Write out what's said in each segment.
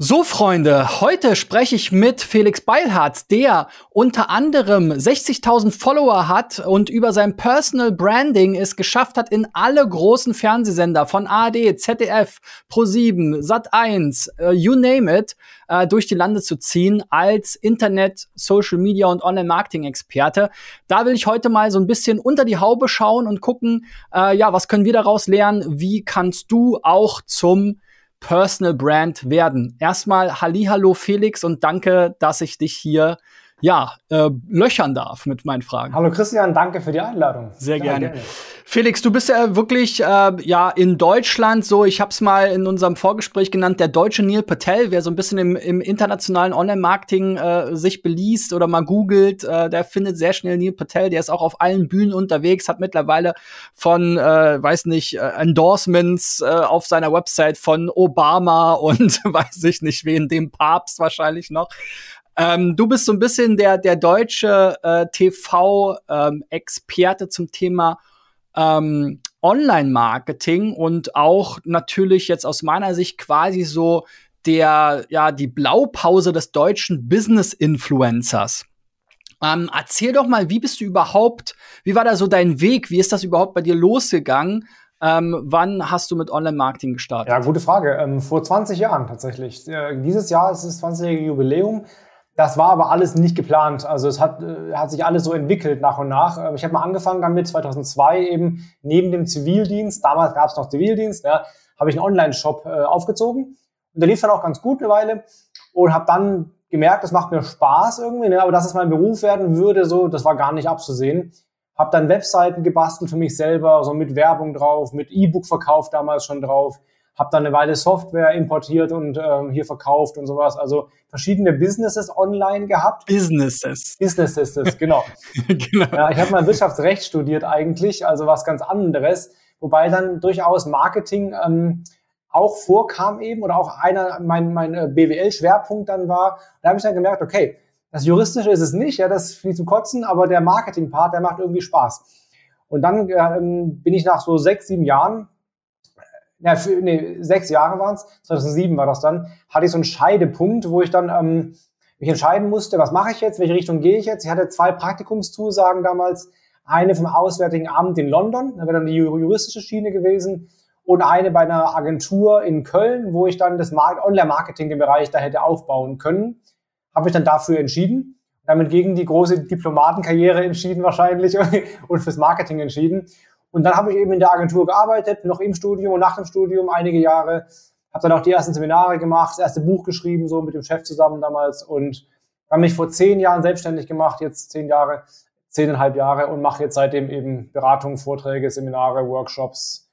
So, Freunde, heute spreche ich mit Felix Beilharz, der unter anderem 60.000 Follower hat und über sein Personal Branding es geschafft hat, in alle großen Fernsehsender von ARD, ZDF, Pro7, Sat1, uh, you name it, uh, durch die Lande zu ziehen als Internet, Social Media und Online-Marketing-Experte. Da will ich heute mal so ein bisschen unter die Haube schauen und gucken, uh, ja, was können wir daraus lernen? Wie kannst du auch zum Personal Brand werden. Erstmal Hallihallo Felix und danke, dass ich dich hier ja, äh, löchern darf mit meinen Fragen. Hallo Christian, danke für die Einladung. Sehr gerne. gerne. Felix, du bist ja wirklich äh, ja in Deutschland so, ich habe es mal in unserem Vorgespräch genannt, der deutsche Neil Patel, wer so ein bisschen im, im internationalen Online-Marketing äh, sich beliest oder mal googelt, äh, der findet sehr schnell Neil Patel, der ist auch auf allen Bühnen unterwegs, hat mittlerweile von, äh, weiß nicht, äh, Endorsements äh, auf seiner Website von Obama und weiß ich nicht wen, dem Papst wahrscheinlich noch. Ähm, du bist so ein bisschen der, der deutsche äh, TV-Experte ähm, zum Thema ähm, Online-Marketing und auch natürlich jetzt aus meiner Sicht quasi so der, ja, die Blaupause des deutschen Business-Influencers. Ähm, erzähl doch mal, wie bist du überhaupt, wie war da so dein Weg? Wie ist das überhaupt bei dir losgegangen? Ähm, wann hast du mit Online-Marketing gestartet? Ja, gute Frage. Ähm, vor 20 Jahren tatsächlich. Äh, dieses Jahr ist das 20-jährige Jubiläum. Das war aber alles nicht geplant. Also es hat, äh, hat sich alles so entwickelt nach und nach. Ähm, ich habe mal angefangen damit 2002 eben neben dem Zivildienst. Damals gab es noch Zivildienst. Ja, habe ich einen Online-Shop äh, aufgezogen und der lief dann auch ganz gut eine Weile und habe dann gemerkt, das macht mir Spaß irgendwie, ne? aber dass es mein Beruf werden würde, so das war gar nicht abzusehen. Habe dann Webseiten gebastelt für mich selber, so mit Werbung drauf, mit E-Book-Verkauf damals schon drauf habe dann eine Weile Software importiert und ähm, hier verkauft und sowas. Also verschiedene Businesses online gehabt. Businesses. Businesses, genau. genau. Ja, ich habe mal Wirtschaftsrecht studiert eigentlich, also was ganz anderes, wobei dann durchaus Marketing ähm, auch vorkam eben oder auch einer mein mein äh, BWL-Schwerpunkt dann war. Da habe ich dann gemerkt, okay, das Juristische ist es nicht, ja, das fließt zum Kotzen, aber der Marketing-Part, der macht irgendwie Spaß. Und dann ähm, bin ich nach so sechs, sieben Jahren ja, für, nee, sechs Jahre waren es, 2007 war das dann, hatte ich so einen Scheidepunkt, wo ich dann ähm, mich entscheiden musste, was mache ich jetzt, welche Richtung gehe ich jetzt. Ich hatte zwei Praktikumszusagen damals, eine vom Auswärtigen Amt in London, da wäre dann die juristische Schiene gewesen, und eine bei einer Agentur in Köln, wo ich dann das Online-Marketing im Bereich da hätte aufbauen können. Habe mich dann dafür entschieden, damit gegen die große Diplomatenkarriere entschieden wahrscheinlich und fürs Marketing entschieden. Und dann habe ich eben in der Agentur gearbeitet, noch im Studium und nach dem Studium einige Jahre. Habe dann auch die ersten Seminare gemacht, das erste Buch geschrieben, so mit dem Chef zusammen damals. Und habe mich vor zehn Jahren selbstständig gemacht, jetzt zehn Jahre, zehneinhalb Jahre und mache jetzt seitdem eben Beratungen, Vorträge, Seminare, Workshops,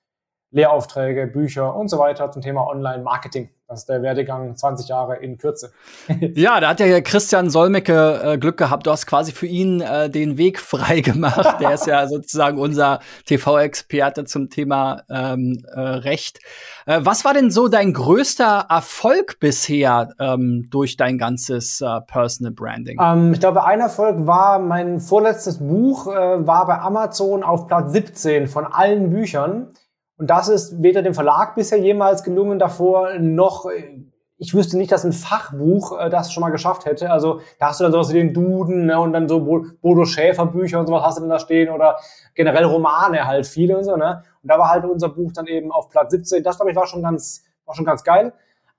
Lehraufträge, Bücher und so weiter zum Thema Online-Marketing. Das ist der Werdegang 20 Jahre in Kürze. ja, da hat ja Christian Solmecke äh, Glück gehabt. Du hast quasi für ihn äh, den Weg frei gemacht. Der ist ja sozusagen unser TV-Experte zum Thema ähm, äh, Recht. Äh, was war denn so dein größter Erfolg bisher ähm, durch dein ganzes äh, Personal Branding? Ähm, ich glaube, ein Erfolg war mein vorletztes Buch, äh, war bei Amazon auf Platz 17 von allen Büchern. Und das ist weder dem Verlag bisher jemals gelungen davor, noch ich wüsste nicht, dass ein Fachbuch äh, das schon mal geschafft hätte. Also da hast du dann sowas wie den Duden ne, und dann so Bodo Schäfer Bücher und sowas hast du dann da stehen oder generell Romane halt viele und so. Ne? Und da war halt unser Buch dann eben auf Platz 17. Das glaube ich war schon ganz war schon ganz geil.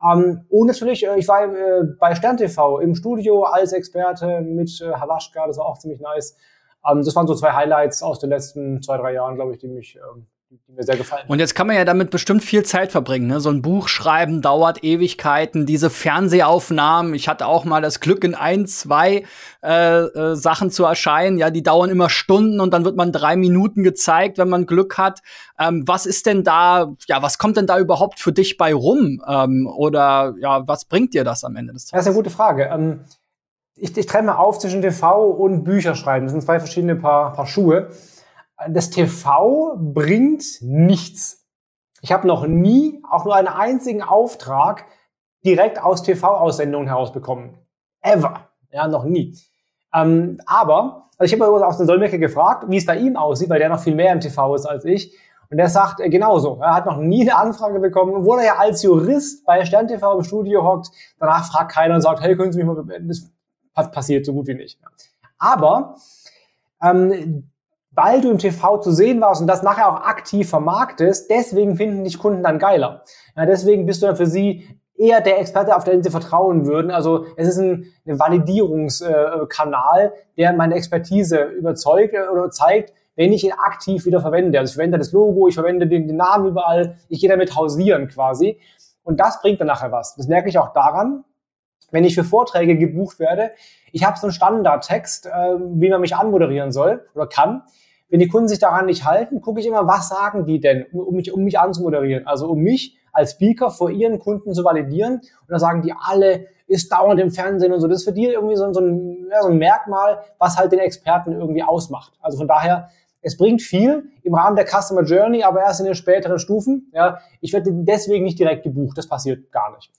Ähm, und natürlich, äh, ich war äh, bei Stern TV im Studio als Experte mit äh, Halaschka, das war auch ziemlich nice. Ähm, das waren so zwei Highlights aus den letzten zwei drei Jahren, glaube ich, die mich ähm, die mir sehr gefallen. Und jetzt kann man ja damit bestimmt viel Zeit verbringen. Ne? So ein Buch schreiben dauert Ewigkeiten. Diese Fernsehaufnahmen, ich hatte auch mal das Glück, in ein, zwei äh, äh, Sachen zu erscheinen. Ja, die dauern immer Stunden und dann wird man drei Minuten gezeigt, wenn man Glück hat. Ähm, was ist denn da, ja, was kommt denn da überhaupt für dich bei rum? Ähm, oder ja, was bringt dir das am Ende des Tages? Das ist eine gute Frage. Ähm, ich, ich trenne mal auf zwischen TV und Bücherschreiben. Das sind zwei verschiedene Paar, Paar Schuhe das TV bringt nichts. Ich habe noch nie auch nur einen einzigen Auftrag direkt aus TV-Aussendungen herausbekommen. Ever. Ja, noch nie. Ähm, aber, also ich habe auch den Solmecke gefragt, wie es bei ihm aussieht, weil der noch viel mehr im TV ist als ich. Und der sagt äh, genauso. Er hat noch nie eine Anfrage bekommen, obwohl er ja als Jurist bei Stern TV im Studio hockt. Danach fragt keiner und sagt, hey, können Sie mich mal? Das passiert so gut wie nicht. Aber ähm, weil du im TV zu sehen warst und das nachher auch aktiv vermarktest, deswegen finden dich Kunden dann geiler. Ja, deswegen bist du dann für sie eher der Experte, auf den sie vertrauen würden. Also es ist ein, ein Validierungskanal, der meine Expertise überzeugt oder zeigt, wenn ich ihn aktiv wieder verwende. Also ich verwende das Logo, ich verwende den, den Namen überall, ich gehe damit hausieren quasi. Und das bringt dann nachher was. Das merke ich auch daran, wenn ich für Vorträge gebucht werde. Ich habe so einen Standardtext, äh, wie man mich anmoderieren soll oder kann. Wenn die Kunden sich daran nicht halten, gucke ich immer, was sagen die denn, um mich, um mich anzumoderieren. Also um mich als Speaker vor ihren Kunden zu validieren. Und dann sagen die alle, ist dauernd im Fernsehen und so. Das ist für die irgendwie so, so, ein, ja, so ein Merkmal, was halt den Experten irgendwie ausmacht. Also von daher, es bringt viel im Rahmen der Customer Journey, aber erst in den späteren Stufen. Ja, ich werde deswegen nicht direkt gebucht. Das passiert gar nicht.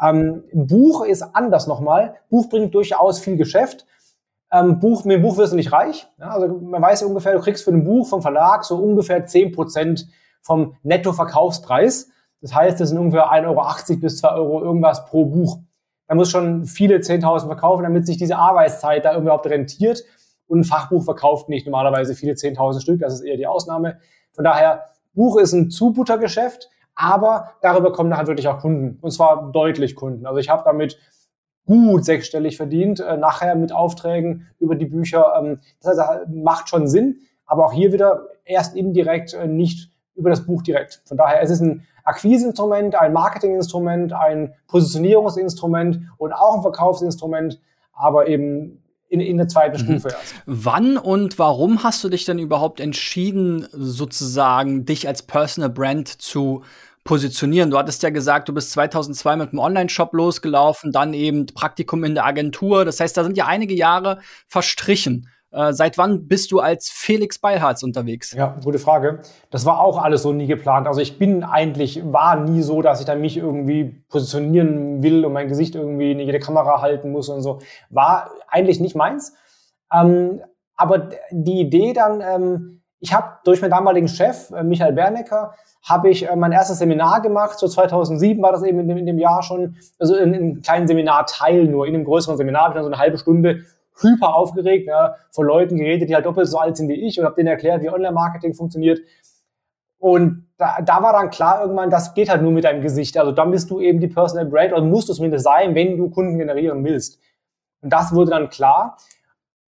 Ähm, Buch ist anders nochmal. Buch bringt durchaus viel Geschäft. Ähm, Buch, mit dem Buch wirst du nicht reich. Ja, also man weiß ja ungefähr, du kriegst für ein Buch vom Verlag so ungefähr zehn Prozent vom Nettoverkaufspreis. Das heißt, das sind ungefähr 1,80 Euro bis 2 Euro irgendwas pro Buch. Da muss schon viele 10.000 verkaufen, damit sich diese Arbeitszeit da überhaupt rentiert. Und ein Fachbuch verkauft nicht normalerweise viele 10.000 Stück. Das ist eher die Ausnahme. Von daher, Buch ist ein Zubuttergeschäft, aber darüber kommen halt wirklich auch Kunden. Und zwar deutlich Kunden. Also ich habe damit gut sechsstellig verdient, äh, nachher mit Aufträgen über die Bücher. Ähm, das heißt, macht schon Sinn, aber auch hier wieder erst indirekt, äh, nicht über das Buch direkt. Von daher, es ist ein Akquiseinstrument, ein Marketinginstrument, ein Positionierungsinstrument und auch ein Verkaufsinstrument, aber eben in, in der zweiten mhm. Stufe erst. Wann und warum hast du dich denn überhaupt entschieden, sozusagen dich als Personal Brand zu positionieren? Du hattest ja gesagt, du bist 2002 mit einem Online-Shop losgelaufen, dann eben Praktikum in der Agentur. Das heißt, da sind ja einige Jahre verstrichen. Äh, seit wann bist du als Felix Beilharz unterwegs? Ja, gute Frage. Das war auch alles so nie geplant. Also ich bin eigentlich, war nie so, dass ich dann mich irgendwie positionieren will und mein Gesicht irgendwie in jede Kamera halten muss und so. War eigentlich nicht meins. Ähm, aber die Idee dann, ähm, ich habe durch meinen damaligen Chef, äh, Michael Bernecker, habe ich äh, mein erstes Seminar gemacht. So 2007 war das eben in dem, in dem Jahr schon, also in, in einem kleinen Seminarteil nur. In einem größeren Seminar habe ich dann so eine halbe Stunde hyper aufgeregt, ja, von Leuten geredet, die halt doppelt so alt sind wie ich und habe denen erklärt, wie Online-Marketing funktioniert. Und da, da war dann klar irgendwann, das geht halt nur mit deinem Gesicht. Also dann bist du eben die Personal Brand oder musst du zumindest sein, wenn du Kunden generieren willst. Und das wurde dann klar.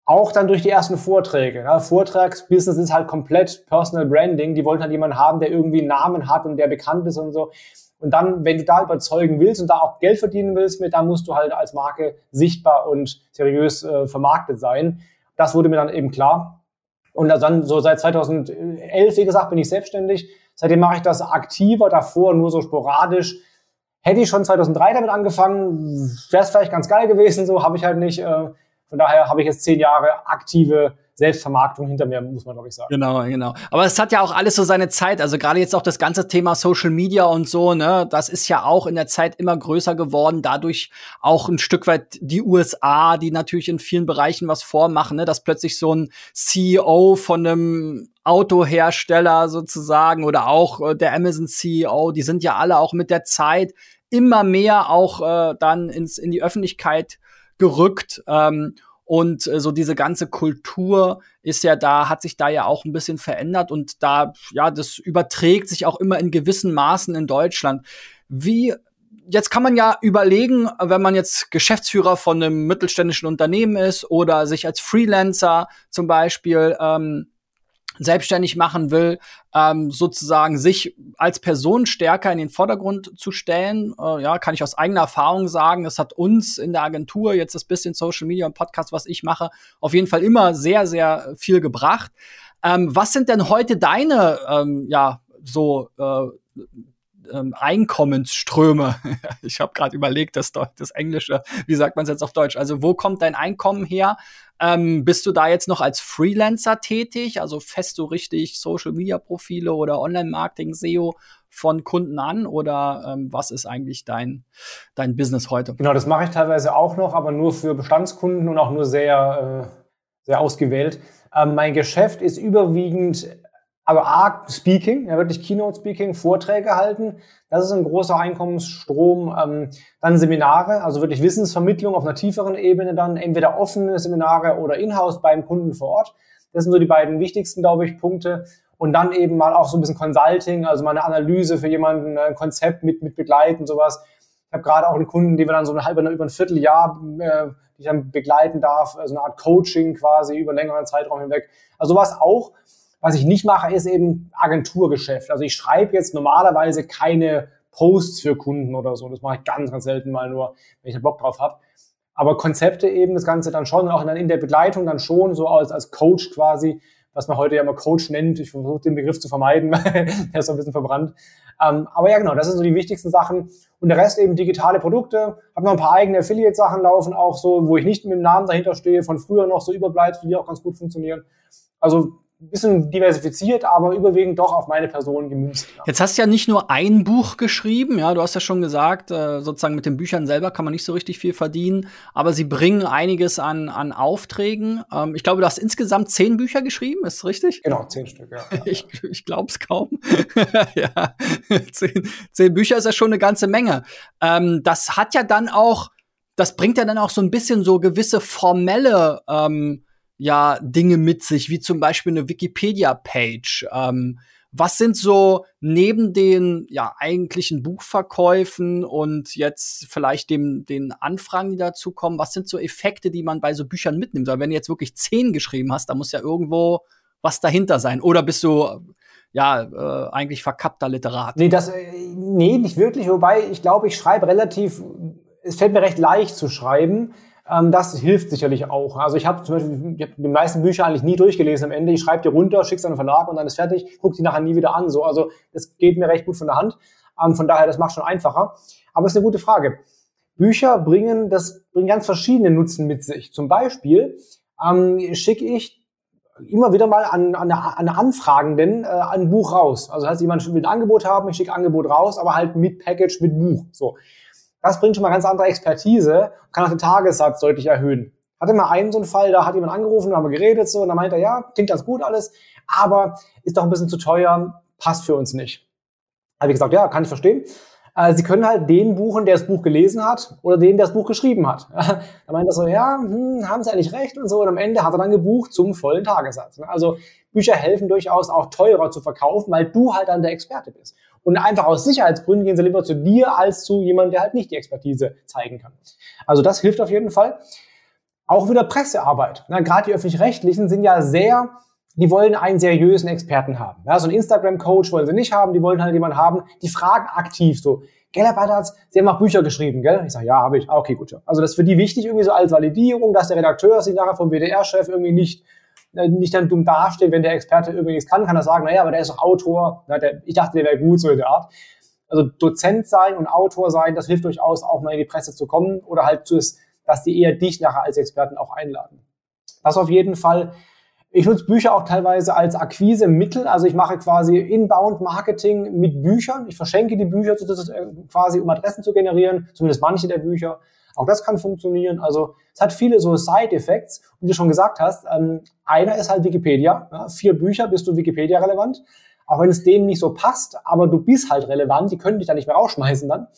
Auch dann durch die ersten Vorträge. Ja, Vortragsbusiness ist halt komplett Personal Branding. Die wollten halt jemanden haben, der irgendwie einen Namen hat und der bekannt ist und so. Und dann, wenn du da überzeugen willst und da auch Geld verdienen willst mit, dann musst du halt als Marke sichtbar und seriös äh, vermarktet sein. Das wurde mir dann eben klar. Und dann so seit 2011, wie gesagt, bin ich selbstständig. Seitdem mache ich das aktiver, davor nur so sporadisch. Hätte ich schon 2003 damit angefangen, wäre es vielleicht ganz geil gewesen, so habe ich halt nicht. Äh, von daher habe ich jetzt zehn Jahre aktive Selbstvermarktung hinter mir, muss man glaube ich sagen. Genau, genau. Aber es hat ja auch alles so seine Zeit. Also gerade jetzt auch das ganze Thema Social Media und so, ne, das ist ja auch in der Zeit immer größer geworden. Dadurch auch ein Stück weit die USA, die natürlich in vielen Bereichen was vormachen, ne, dass plötzlich so ein CEO von einem Autohersteller sozusagen oder auch äh, der Amazon CEO, die sind ja alle auch mit der Zeit immer mehr auch äh, dann ins, in die Öffentlichkeit gerückt. Ähm, und äh, so diese ganze Kultur ist ja da, hat sich da ja auch ein bisschen verändert und da, ja, das überträgt sich auch immer in gewissen Maßen in Deutschland. Wie jetzt kann man ja überlegen, wenn man jetzt Geschäftsführer von einem mittelständischen Unternehmen ist oder sich als Freelancer zum Beispiel ähm, selbstständig machen will, ähm, sozusagen sich als Person stärker in den Vordergrund zu stellen. Äh, ja, kann ich aus eigener Erfahrung sagen. Es hat uns in der Agentur jetzt das bisschen Social Media und Podcast, was ich mache, auf jeden Fall immer sehr, sehr viel gebracht. Ähm, was sind denn heute deine, ähm, ja, so äh, ähm, Einkommensströme. ich habe gerade überlegt, das, das Englische, wie sagt man es jetzt auf Deutsch? Also wo kommt dein Einkommen her? Ähm, bist du da jetzt noch als Freelancer tätig? Also fest du richtig Social-Media-Profile oder Online-Marketing, SEO von Kunden an? Oder ähm, was ist eigentlich dein, dein Business heute? Genau, das mache ich teilweise auch noch, aber nur für Bestandskunden und auch nur sehr, äh, sehr ausgewählt. Ähm, mein Geschäft ist überwiegend Also A, Speaking, ja wirklich Keynote-Speaking, Vorträge halten, das ist ein großer Einkommensstrom. Ähm, dann Seminare, also wirklich Wissensvermittlung auf einer tieferen Ebene dann, entweder offene Seminare oder in-house beim Kunden vor Ort. Das sind so die beiden wichtigsten, glaube ich, Punkte. Und dann eben mal auch so ein bisschen Consulting, also mal eine Analyse für jemanden, ein Konzept mit, mit begleiten, sowas. Ich habe gerade auch einen Kunden, die wir dann so eine halbe, über ein Vierteljahr, äh, die ich dann begleiten darf, also eine Art Coaching quasi über längeren Zeitraum hinweg. Also sowas auch. Was ich nicht mache, ist eben Agenturgeschäft. Also ich schreibe jetzt normalerweise keine Posts für Kunden oder so. Das mache ich ganz, ganz selten mal nur, wenn ich da Bock drauf habe. Aber Konzepte eben, das Ganze dann schon, auch dann in der Begleitung dann schon, so als, als Coach quasi, was man heute ja immer Coach nennt. Ich versuche den Begriff zu vermeiden, der ist so ein bisschen verbrannt. Ähm, aber ja, genau, das sind so die wichtigsten Sachen. Und der Rest eben digitale Produkte. Habe noch ein paar eigene Affiliate-Sachen laufen, auch so, wo ich nicht mit dem Namen dahinter stehe, von früher noch so Überbleibsel, die auch ganz gut funktionieren. Also bisschen diversifiziert, aber überwiegend doch auf meine Person gemünzt. Ja. Jetzt hast du ja nicht nur ein Buch geschrieben, ja, du hast ja schon gesagt, äh, sozusagen mit den Büchern selber kann man nicht so richtig viel verdienen, aber sie bringen einiges an, an Aufträgen. Ähm, ich glaube, du hast insgesamt zehn Bücher geschrieben, ist das richtig? Genau, zehn Stück, ja. ich ich glaube es kaum. ja, zehn, zehn Bücher ist ja schon eine ganze Menge. Ähm, das hat ja dann auch, das bringt ja dann auch so ein bisschen so gewisse formelle ähm, ja Dinge mit sich, wie zum Beispiel eine Wikipedia-Page. Ähm, was sind so neben den ja eigentlichen Buchverkäufen und jetzt vielleicht dem den Anfragen, die dazu kommen, was sind so Effekte, die man bei so Büchern mitnimmt? Weil wenn du jetzt wirklich zehn geschrieben hast, da muss ja irgendwo was dahinter sein. Oder bist du ja äh, eigentlich verkappter Literat? Nee, das äh, nee, nicht wirklich. Wobei ich glaube, ich schreibe relativ. Es fällt mir recht leicht zu schreiben. Ähm, das hilft sicherlich auch. Also ich habe zum Beispiel ich hab die meisten Bücher eigentlich nie durchgelesen am Ende. Ich schreibe die runter, schick's an den Verlag und dann ist fertig, guck die nachher nie wieder an. So, also das geht mir recht gut von der Hand. Ähm, von daher, das macht schon einfacher. Aber es ist eine gute Frage. Bücher bringen das bringen ganz verschiedene Nutzen mit sich. Zum Beispiel ähm, schicke ich immer wieder mal an, an, an Anfragenden äh, ein Buch raus. Also das heißt, jemand will ein Angebot haben, ich schicke Angebot raus, aber halt mit Package, mit Buch. So. Das bringt schon mal ganz andere Expertise, kann auch den Tagessatz deutlich erhöhen. Hatte mal einen so einen Fall, da hat jemand angerufen, da haben wir geredet so, und dann meinte er, ja, klingt ganz gut alles, aber ist doch ein bisschen zu teuer, passt für uns nicht. Habe ich gesagt, ja, kann ich verstehen. Äh, Sie können halt den buchen, der das Buch gelesen hat oder den, der das Buch geschrieben hat. da meint er so, ja, hm, haben Sie eigentlich recht und so. Und am Ende hat er dann gebucht zum vollen Tagessatz. Also Bücher helfen durchaus auch teurer zu verkaufen, weil du halt dann der Experte bist. Und einfach aus Sicherheitsgründen gehen sie lieber zu dir als zu jemandem, der halt nicht die Expertise zeigen kann. Also das hilft auf jeden Fall. Auch wieder Pressearbeit. Na, Gerade die öffentlich-rechtlichen sind ja sehr, die wollen einen seriösen Experten haben. Ja, so einen Instagram-Coach wollen sie nicht haben, die wollen halt jemanden haben, die fragen aktiv so, gell, Herr Badatz, Sie haben auch Bücher geschrieben, gell? Ich sage, ja, habe ich. Ah, okay, gut. Ja. Also das ist für die wichtig, irgendwie so als Validierung, dass der Redakteur sich nachher vom WDR-Chef irgendwie nicht nicht dann dumm dasteht, wenn der Experte nichts kann, kann er sagen, naja, aber der ist doch Autor, na, der, ich dachte, der wäre gut, so in der Art. Also Dozent sein und Autor sein, das hilft durchaus auch mal in die Presse zu kommen oder halt, zu, dass die eher dich nachher als Experten auch einladen. Das auf jeden Fall. Ich nutze Bücher auch teilweise als Akquise-Mittel. Also ich mache quasi Inbound-Marketing mit Büchern. Ich verschenke die Bücher quasi, um Adressen zu generieren, zumindest manche der Bücher. Auch das kann funktionieren. Also es hat viele so Side-Effects. Und wie du schon gesagt hast, ähm, einer ist halt Wikipedia. Ja? Vier Bücher bist du Wikipedia-relevant. Auch wenn es denen nicht so passt, aber du bist halt relevant, die können dich da nicht mehr rausschmeißen dann.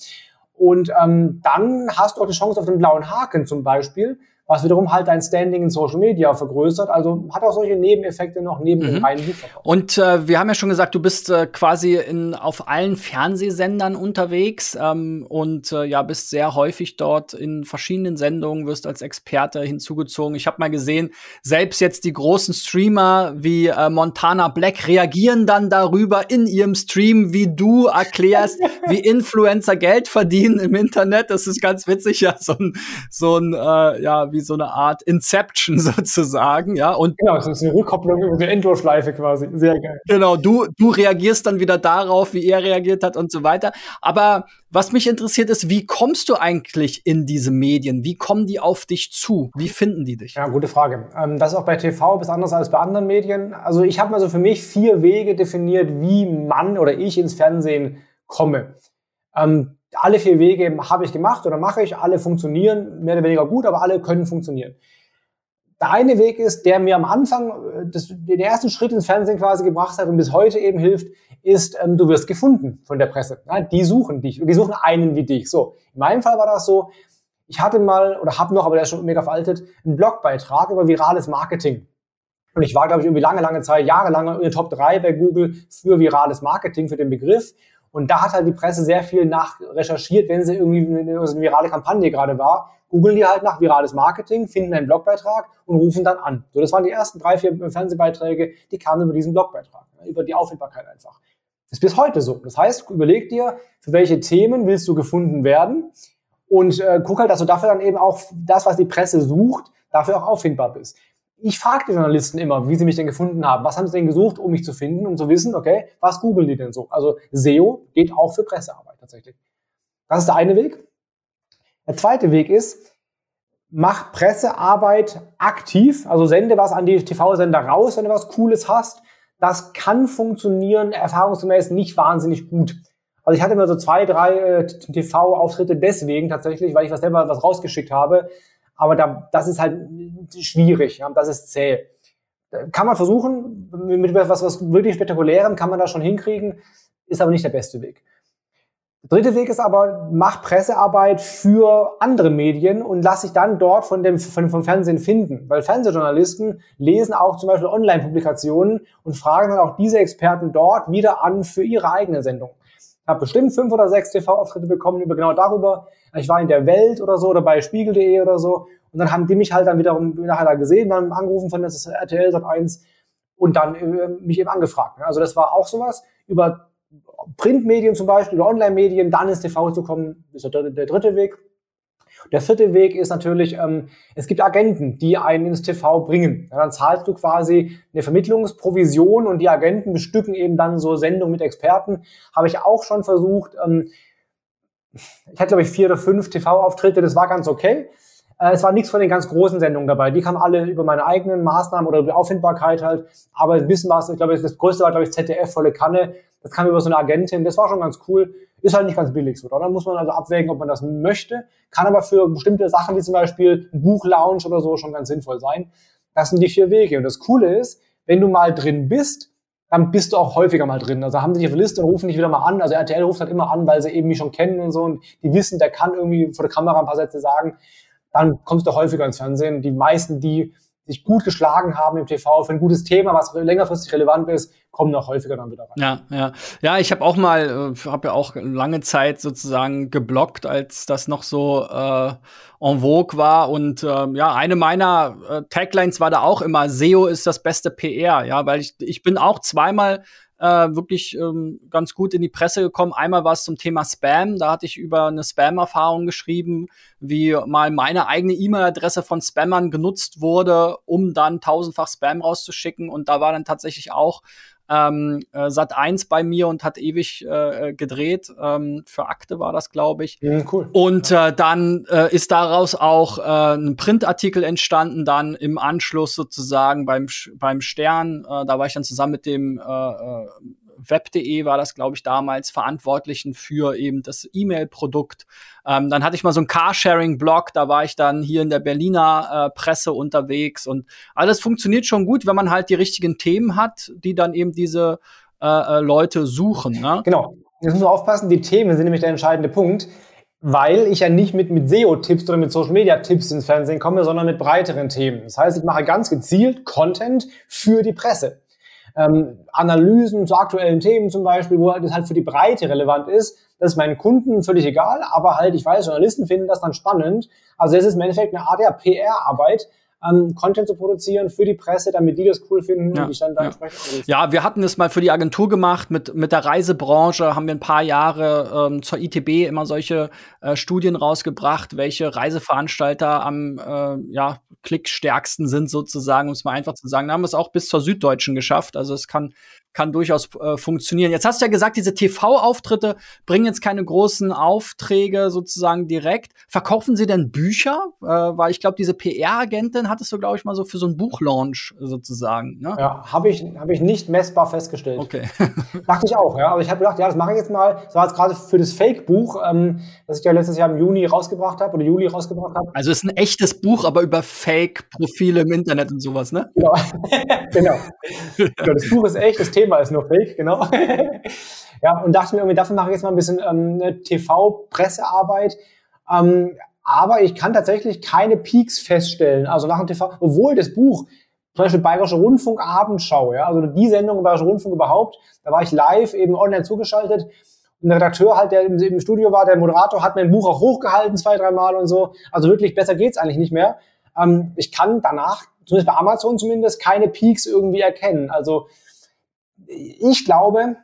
Und ähm, dann hast du auch die Chance auf den blauen Haken zum Beispiel, was wiederum halt dein Standing in Social Media vergrößert. Also hat auch solche Nebeneffekte noch neben mhm. dem reinen Buchverkauf. Und äh, wir haben ja schon gesagt, du bist äh, quasi in, auf allen Fernsehsendern unterwegs ähm, und äh, ja, bist sehr häufig dort in verschiedenen Sendungen, wirst als Experte hinzugezogen. Ich habe mal gesehen, selbst jetzt die großen Streamer wie äh, Montana Black reagieren dann darüber in ihrem Stream, wie du erklärst, wie Influencer Geld verdienen im Internet. Das ist ganz witzig, ja, so ein, so ein äh, ja, wie so eine Art Inception sozusagen, ja. Und genau, es ist eine Rückkopplung über eine Endlosschleife quasi. Sehr geil. Genau, du, du reagierst dann wieder darauf, wie er reagiert hat und so weiter. Aber was mich interessiert ist, wie kommst du eigentlich in diese Medien? Wie kommen die auf dich zu? Wie finden die dich? Ja, gute Frage. Ähm, das ist auch bei TV bis anders als bei anderen Medien. Also ich habe mal so für mich vier Wege definiert, wie man oder ich ins Fernsehen komme. Ähm, alle vier Wege habe ich gemacht oder mache ich, alle funktionieren mehr oder weniger gut, aber alle können funktionieren. Der eine Weg ist, der mir am Anfang äh, das, den ersten Schritt ins Fernsehen quasi gebracht hat und bis heute eben hilft, ist, ähm, du wirst gefunden von der Presse. Ja, die suchen dich die suchen einen wie dich. So, in meinem Fall war das so, ich hatte mal oder habe noch, aber der ist schon mega veraltet, einen Blogbeitrag über virales Marketing. Und ich war, glaube ich, irgendwie lange, lange Zeit, jahrelang in der Top 3 bei Google für virales Marketing, für den Begriff. Und da hat halt die Presse sehr viel nachrecherchiert, wenn sie irgendwie eine, eine virale Kampagne gerade war. Googeln die halt nach virales Marketing, finden einen Blogbeitrag und rufen dann an. So, das waren die ersten drei, vier Fernsehbeiträge, die kamen über diesen Blogbeitrag, über die Auffindbarkeit einfach. Das ist bis heute so. Das heißt, überleg dir, für welche Themen willst du gefunden werden und äh, guck halt, dass du dafür dann eben auch das, was die Presse sucht, dafür auch auffindbar bist ich frage die Journalisten immer, wie sie mich denn gefunden haben. Was haben sie denn gesucht, um mich zu finden, um zu wissen, okay, was googeln die denn so? Also SEO geht auch für Pressearbeit tatsächlich. Das ist der eine Weg. Der zweite Weg ist, mach Pressearbeit aktiv, also sende was an die TV-Sender raus, wenn du was Cooles hast. Das kann funktionieren, erfahrungsgemäß nicht wahnsinnig gut. Also ich hatte immer so zwei, drei äh, TV-Auftritte deswegen tatsächlich, weil ich was selber was rausgeschickt habe, aber da, das ist halt schwierig, ja, das ist zäh. Kann man versuchen, mit was, was wirklich Spektakulärem kann man da schon hinkriegen, ist aber nicht der beste Weg. Der dritte Weg ist aber, mach Pressearbeit für andere Medien und lass dich dann dort von dem, von, vom Fernsehen finden. Weil Fernsehjournalisten lesen auch zum Beispiel Online-Publikationen und fragen dann auch diese Experten dort wieder an für ihre eigene Sendung. Ich habe bestimmt fünf oder sechs TV-Auftritte bekommen über genau darüber. Ich war in der Welt oder so oder bei Spiegel.de oder so. Und dann haben die mich halt dann wiederum nachher da gesehen, dann angerufen von das RTL Sat 1 und dann äh, mich eben angefragt. Also das war auch sowas. Über Printmedien zum Beispiel, über Online-Medien, dann ins TV zu kommen, ist der, der dritte Weg. Der vierte Weg ist natürlich, ähm, es gibt Agenten, die einen ins TV bringen. Ja, dann zahlst du quasi eine Vermittlungsprovision und die Agenten bestücken eben dann so Sendungen mit Experten. Habe ich auch schon versucht. Ähm, ich hatte, glaube ich, vier oder fünf TV-Auftritte, das war ganz okay. Äh, es war nichts von den ganz großen Sendungen dabei. Die kamen alle über meine eigenen Maßnahmen oder über Auffindbarkeit halt. Aber ein bisschen was, ich glaube, das größte war, glaube ich, ZDF, volle Kanne. Das kam über so eine Agentin. Das war schon ganz cool. Ist halt nicht ganz billig so. Da muss man also abwägen, ob man das möchte. Kann aber für bestimmte Sachen, wie zum Beispiel ein Buchlounge oder so, schon ganz sinnvoll sein. Das sind die vier Wege. Und das Coole ist, wenn du mal drin bist, dann bist du auch häufiger mal drin. Also haben sie dich auf der Liste und rufen dich wieder mal an. Also RTL ruft halt immer an, weil sie eben mich schon kennen und so und die wissen, der kann irgendwie vor der Kamera ein paar Sätze sagen. Dann kommst du häufiger ins Fernsehen. Die meisten, die sich gut geschlagen haben im TV für ein gutes Thema, was längerfristig relevant ist, kommen noch häufiger dann wieder rein. Ja, ja. Ja, ich habe auch mal, äh, habe ja auch lange Zeit sozusagen geblockt, als das noch so äh, en vogue war. Und äh, ja, eine meiner äh, Taglines war da auch immer, SEO ist das beste PR, ja, weil ich, ich bin auch zweimal äh, wirklich ähm, ganz gut in die Presse gekommen. Einmal war es zum Thema Spam. Da hatte ich über eine Spam-Erfahrung geschrieben, wie mal meine eigene E-Mail-Adresse von Spammern genutzt wurde, um dann tausendfach Spam rauszuschicken. Und da war dann tatsächlich auch ähm, äh, Sat 1 bei mir und hat ewig äh, gedreht. Ähm, für Akte war das, glaube ich. Ja, cool. Und äh, dann äh, ist daraus auch äh, ein Printartikel entstanden, dann im Anschluss sozusagen beim, beim Stern. Äh, da war ich dann zusammen mit dem äh, äh web.de war das, glaube ich, damals Verantwortlichen für eben das E-Mail-Produkt. Ähm, dann hatte ich mal so einen Carsharing-Blog, da war ich dann hier in der Berliner äh, Presse unterwegs und alles funktioniert schon gut, wenn man halt die richtigen Themen hat, die dann eben diese äh, äh, Leute suchen. Ne? Genau. Jetzt muss man aufpassen, die Themen sind nämlich der entscheidende Punkt weil ich ja nicht mit, mit SEO-Tipps oder mit Social-Media-Tipps ins Fernsehen komme, sondern mit breiteren Themen. Das heißt, ich mache ganz gezielt Content für die Presse ähm, Analysen zu aktuellen Themen zum Beispiel, wo das halt für die Breite relevant ist. Das ist meinen Kunden völlig egal, aber halt, ich weiß, Journalisten finden das dann spannend. Also es ist im Endeffekt eine Art ja, PR-Arbeit, ähm, Content zu produzieren für die Presse, damit die das cool finden ja, und ich dann da ja. entsprechend. Ja, wir hatten es mal für die Agentur gemacht mit mit der Reisebranche, haben wir ein paar Jahre ähm, zur ITB immer solche äh, Studien rausgebracht, welche Reiseveranstalter am äh, ja, klickstärksten sind sozusagen, um es mal einfach zu sagen. Da haben wir es auch bis zur Süddeutschen geschafft. Also es kann kann durchaus äh, funktionieren. Jetzt hast du ja gesagt, diese TV-Auftritte bringen jetzt keine großen Aufträge sozusagen direkt. Verkaufen sie denn Bücher? Äh, weil ich glaube, diese PR-Agentin hattest du, glaube ich, mal so für so einen Buchlaunch sozusagen. Ne? Ja, habe ich, hab ich nicht messbar festgestellt. Okay. Dachte ich auch, ja. Aber ich habe gedacht, ja, das mache ich jetzt mal. Das war jetzt gerade für das Fake-Buch, ähm, das ich ja letztes Jahr im Juni rausgebracht habe oder Juli rausgebracht habe. Also es ist ein echtes Buch, aber über Fake-Profile im Internet und sowas, ne? Genau. genau. genau. Das Buch ist echt, das Thema ist nur Fake, genau. ja, und dachte mir irgendwie, dafür mache ich jetzt mal ein bisschen ähm, eine TV-Pressearbeit. Ähm, aber ich kann tatsächlich keine Peaks feststellen. Also nach dem TV, obwohl das Buch zum Beispiel Bayerische Rundfunk Abendschau, ja, also die Sendung im Bayerische Rundfunk überhaupt, da war ich live eben online zugeschaltet. Und der Redakteur halt, der im, im Studio war, der Moderator, hat mein Buch auch hochgehalten, zwei, dreimal und so. Also wirklich, besser geht's eigentlich nicht mehr. Ähm, ich kann danach, zumindest bei Amazon zumindest, keine Peaks irgendwie erkennen. Also ich glaube,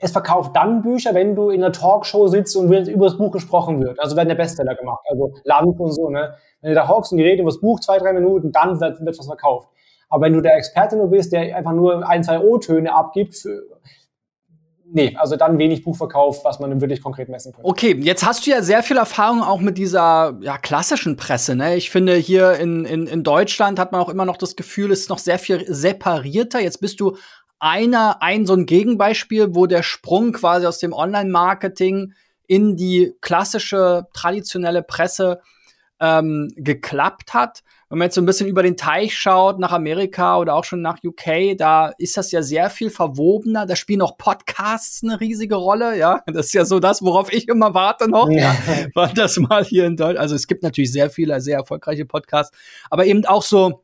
es verkauft dann Bücher, wenn du in einer Talkshow sitzt und über das Buch gesprochen wird. Also werden der Bestseller gemacht, also Land und so. Ne? Wenn du da hockst und die reden über das Buch zwei, drei Minuten, dann wird, was verkauft. Aber wenn du der Experte nur bist, der einfach nur ein, zwei O-Töne abgibt, für, nee, also dann wenig Buchverkauf, was man wirklich konkret messen könnte. Okay, jetzt hast du ja sehr viel Erfahrung auch mit dieser ja, klassischen Presse. Ne? Ich finde, hier in, in, in Deutschland hat man auch immer noch das Gefühl, es ist noch sehr viel separierter. Jetzt bist du einer, ein so ein Gegenbeispiel, wo der Sprung quasi aus dem Online-Marketing in die klassische, traditionelle Presse ähm, geklappt hat. Wenn man jetzt so ein bisschen über den Teich schaut, nach Amerika oder auch schon nach UK, da ist das ja sehr viel verwobener. Da spielen auch Podcasts eine riesige Rolle, ja. Das ist ja so das, worauf ich immer warte noch. Ja. War das mal hier in Deutschland. Also es gibt natürlich sehr viele, sehr erfolgreiche Podcasts, aber eben auch so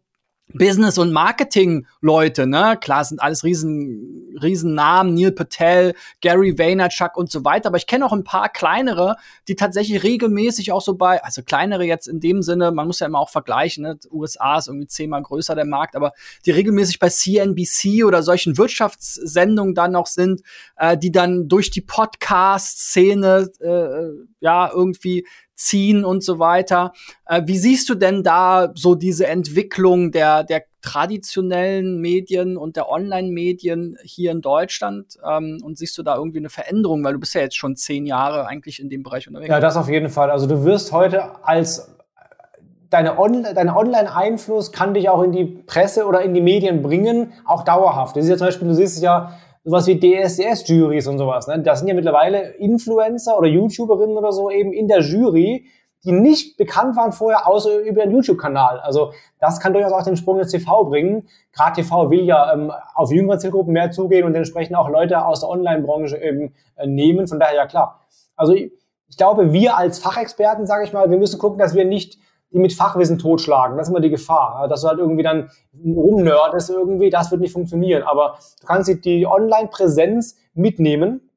Business- und Marketing-Leute, ne? Klar, sind alles riesen, riesen Namen, Neil Patel, Gary Vaynerchuk und so weiter. Aber ich kenne auch ein paar kleinere, die tatsächlich regelmäßig auch so bei, also kleinere jetzt in dem Sinne, man muss ja immer auch vergleichen, ne? USA ist irgendwie zehnmal größer der Markt, aber die regelmäßig bei CNBC oder solchen Wirtschaftssendungen dann noch sind, äh, die dann durch die Podcast-Szene, äh, ja, irgendwie ziehen und so weiter. Äh, wie siehst du denn da so diese Entwicklung der, der traditionellen Medien und der Online-Medien hier in Deutschland? Ähm, und siehst du da irgendwie eine Veränderung? Weil du bist ja jetzt schon zehn Jahre eigentlich in dem Bereich unterwegs. Ja, das auf jeden Fall. Also du wirst heute als deine, On dein Online-Einfluss kann dich auch in die Presse oder in die Medien bringen, auch dauerhaft. Das ist ja zum Beispiel, du siehst es ja, sowas wie DSDS-Juries und sowas. Ne? Das sind ja mittlerweile Influencer oder YouTuberinnen oder so eben in der Jury, die nicht bekannt waren vorher, außer über einen YouTube-Kanal. Also das kann durchaus auch den Sprung ins TV bringen. Gerade TV will ja ähm, auf jüngere Zielgruppen mehr zugehen und entsprechend auch Leute aus der Online-Branche eben äh, nehmen. Von daher ja klar. Also ich, ich glaube, wir als Fachexperten, sage ich mal, wir müssen gucken, dass wir nicht die mit Fachwissen totschlagen. Das ist immer die Gefahr, dass du halt irgendwie dann rumnerdest irgendwie, das wird nicht funktionieren. Aber du kannst die Online-Präsenz mitnehmen.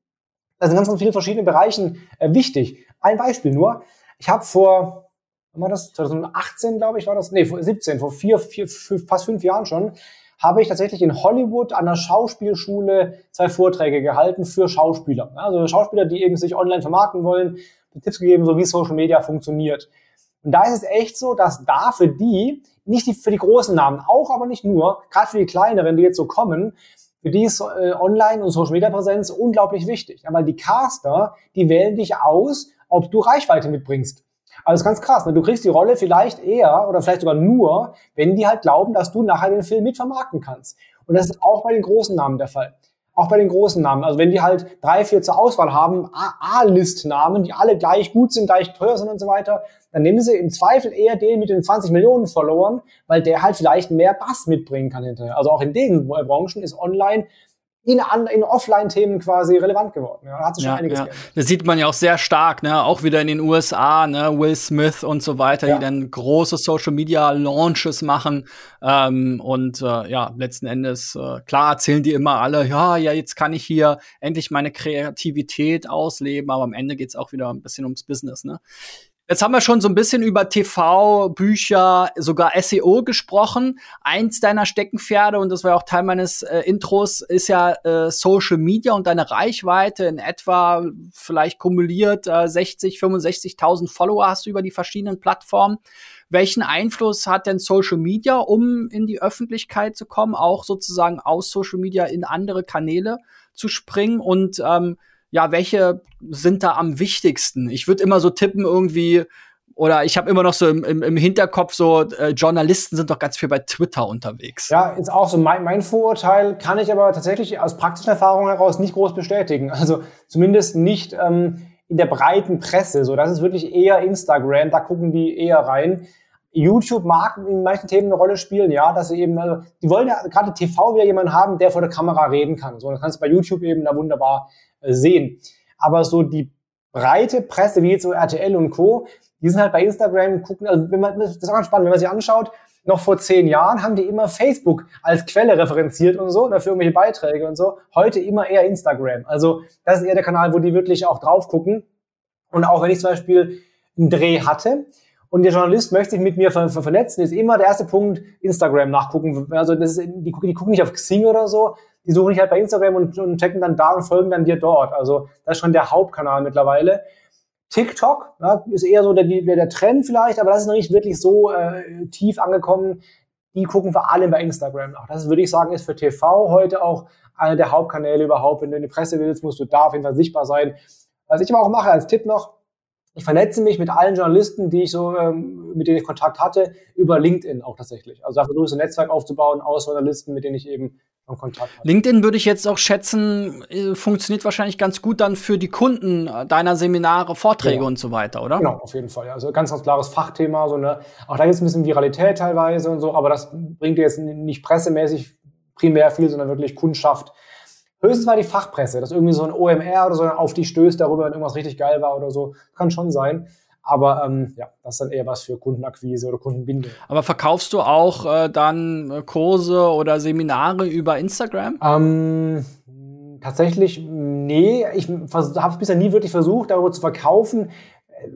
Das sind ganz, ganz viele verschiedene Bereichen äh, wichtig. Ein Beispiel nur. Ich habe vor, war das? 2018, glaube ich, war das? Nee, vor 17, vor vier, vier, fast fünf Jahren schon, habe ich tatsächlich in Hollywood an der Schauspielschule zwei Vorträge gehalten für Schauspieler. Also Schauspieler, die eben sich online vermarkten wollen, Tipps gegeben, so wie Social Media funktioniert. Und da ist es echt so, dass da für die, nicht die, für die großen Namen, auch aber nicht nur, gerade für die kleineren, die jetzt so kommen, für die ist äh, Online- und Social-Media-Präsenz unglaublich wichtig. Ja, weil die Caster, die wählen dich aus, ob du Reichweite mitbringst. Also ganz krass. Ne? Du kriegst die Rolle vielleicht eher oder vielleicht sogar nur, wenn die halt glauben, dass du nachher den Film mitvermarkten kannst. Und das ist auch bei den großen Namen der Fall auch bei den großen Namen. Also wenn die halt drei, vier zur Auswahl haben, A-List-Namen, die alle gleich gut sind, gleich teuer sind und so weiter, dann nehmen sie im Zweifel eher den mit den 20 Millionen Followern, weil der halt vielleicht mehr Bass mitbringen kann hinterher. Also auch in den Branchen ist online in, in Offline-Themen quasi relevant geworden. Ja, da hat sich schon ja, einiges ja. Das sieht man ja auch sehr stark, ne? auch wieder in den USA, ne? Will Smith und so weiter, ja. die dann große Social-Media-Launches machen. Ähm, und äh, ja, letzten Endes, äh, klar erzählen die immer alle, ja, ja, jetzt kann ich hier endlich meine Kreativität ausleben, aber am Ende geht's auch wieder ein bisschen ums Business. Ne? Jetzt haben wir schon so ein bisschen über TV, Bücher, sogar SEO gesprochen. Eins deiner Steckenpferde, und das war auch Teil meines äh, Intros, ist ja äh, Social Media und deine Reichweite in etwa vielleicht kumuliert äh, 60, 65.000 Follower hast du über die verschiedenen Plattformen. Welchen Einfluss hat denn Social Media, um in die Öffentlichkeit zu kommen, auch sozusagen aus Social Media in andere Kanäle zu springen? Und ähm, ja, welche sind da am wichtigsten? Ich würde immer so tippen irgendwie, oder ich habe immer noch so im, im, im Hinterkopf so, äh, Journalisten sind doch ganz viel bei Twitter unterwegs. Ja, ist auch so mein, mein Vorurteil, kann ich aber tatsächlich aus praktischen Erfahrungen heraus nicht groß bestätigen. Also zumindest nicht ähm, in der breiten Presse. So, das ist wirklich eher Instagram, da gucken die eher rein. YouTube mag in manchen Themen eine Rolle spielen, ja, dass sie eben, also, die wollen ja gerade TV wieder jemanden haben, der vor der Kamera reden kann. So, dann kannst du bei YouTube eben da wunderbar äh, sehen. Aber so die breite Presse, wie jetzt so RTL und Co., die sind halt bei Instagram, gucken, also wenn man, das ist auch ganz spannend, wenn man sich anschaut, noch vor zehn Jahren haben die immer Facebook als Quelle referenziert und so, dafür irgendwelche Beiträge und so. Heute immer eher Instagram. Also das ist eher der Kanal, wo die wirklich auch drauf gucken. Und auch wenn ich zum Beispiel einen Dreh hatte und der Journalist möchte sich mit mir ver ver vernetzen, ist immer der erste Punkt Instagram nachgucken. Also das ist, die, die gucken nicht auf Xing oder so, die suchen dich halt bei Instagram und, und checken dann da und folgen dann dir dort. Also das ist schon der Hauptkanal mittlerweile. TikTok ja, ist eher so der, der, der Trend vielleicht, aber das ist noch nicht wirklich so äh, tief angekommen. Die gucken vor allem bei Instagram nach. Das würde ich sagen, ist für TV heute auch einer der Hauptkanäle überhaupt. Wenn du in die Presse willst, musst du da auf jeden Fall sichtbar sein. Was ich aber auch mache als Tipp noch, ich vernetze mich mit allen Journalisten, die ich so, ähm, mit denen ich Kontakt hatte, über LinkedIn auch tatsächlich. Also da versuche ich so ein Netzwerk aufzubauen aus Journalisten, mit denen ich eben Kontakt hat. LinkedIn würde ich jetzt auch schätzen, äh, funktioniert wahrscheinlich ganz gut dann für die Kunden deiner Seminare, Vorträge ja. und so weiter, oder? Genau, auf jeden Fall. Also ganz, ganz klares Fachthema. So eine, auch da gibt es ein bisschen Viralität teilweise und so, aber das bringt dir jetzt nicht pressemäßig primär viel, sondern wirklich Kundschaft. Höchstens mal die Fachpresse, dass irgendwie so ein OMR oder so auf die stößt darüber, wenn irgendwas richtig geil war oder so. Kann schon sein. Aber ähm, ja, das ist dann eher was für Kundenakquise oder Kundenbindung. Aber verkaufst du auch äh, dann äh, Kurse oder Seminare über Instagram? Ähm, tatsächlich, nee. Ich habe es bisher nie wirklich versucht, darüber zu verkaufen.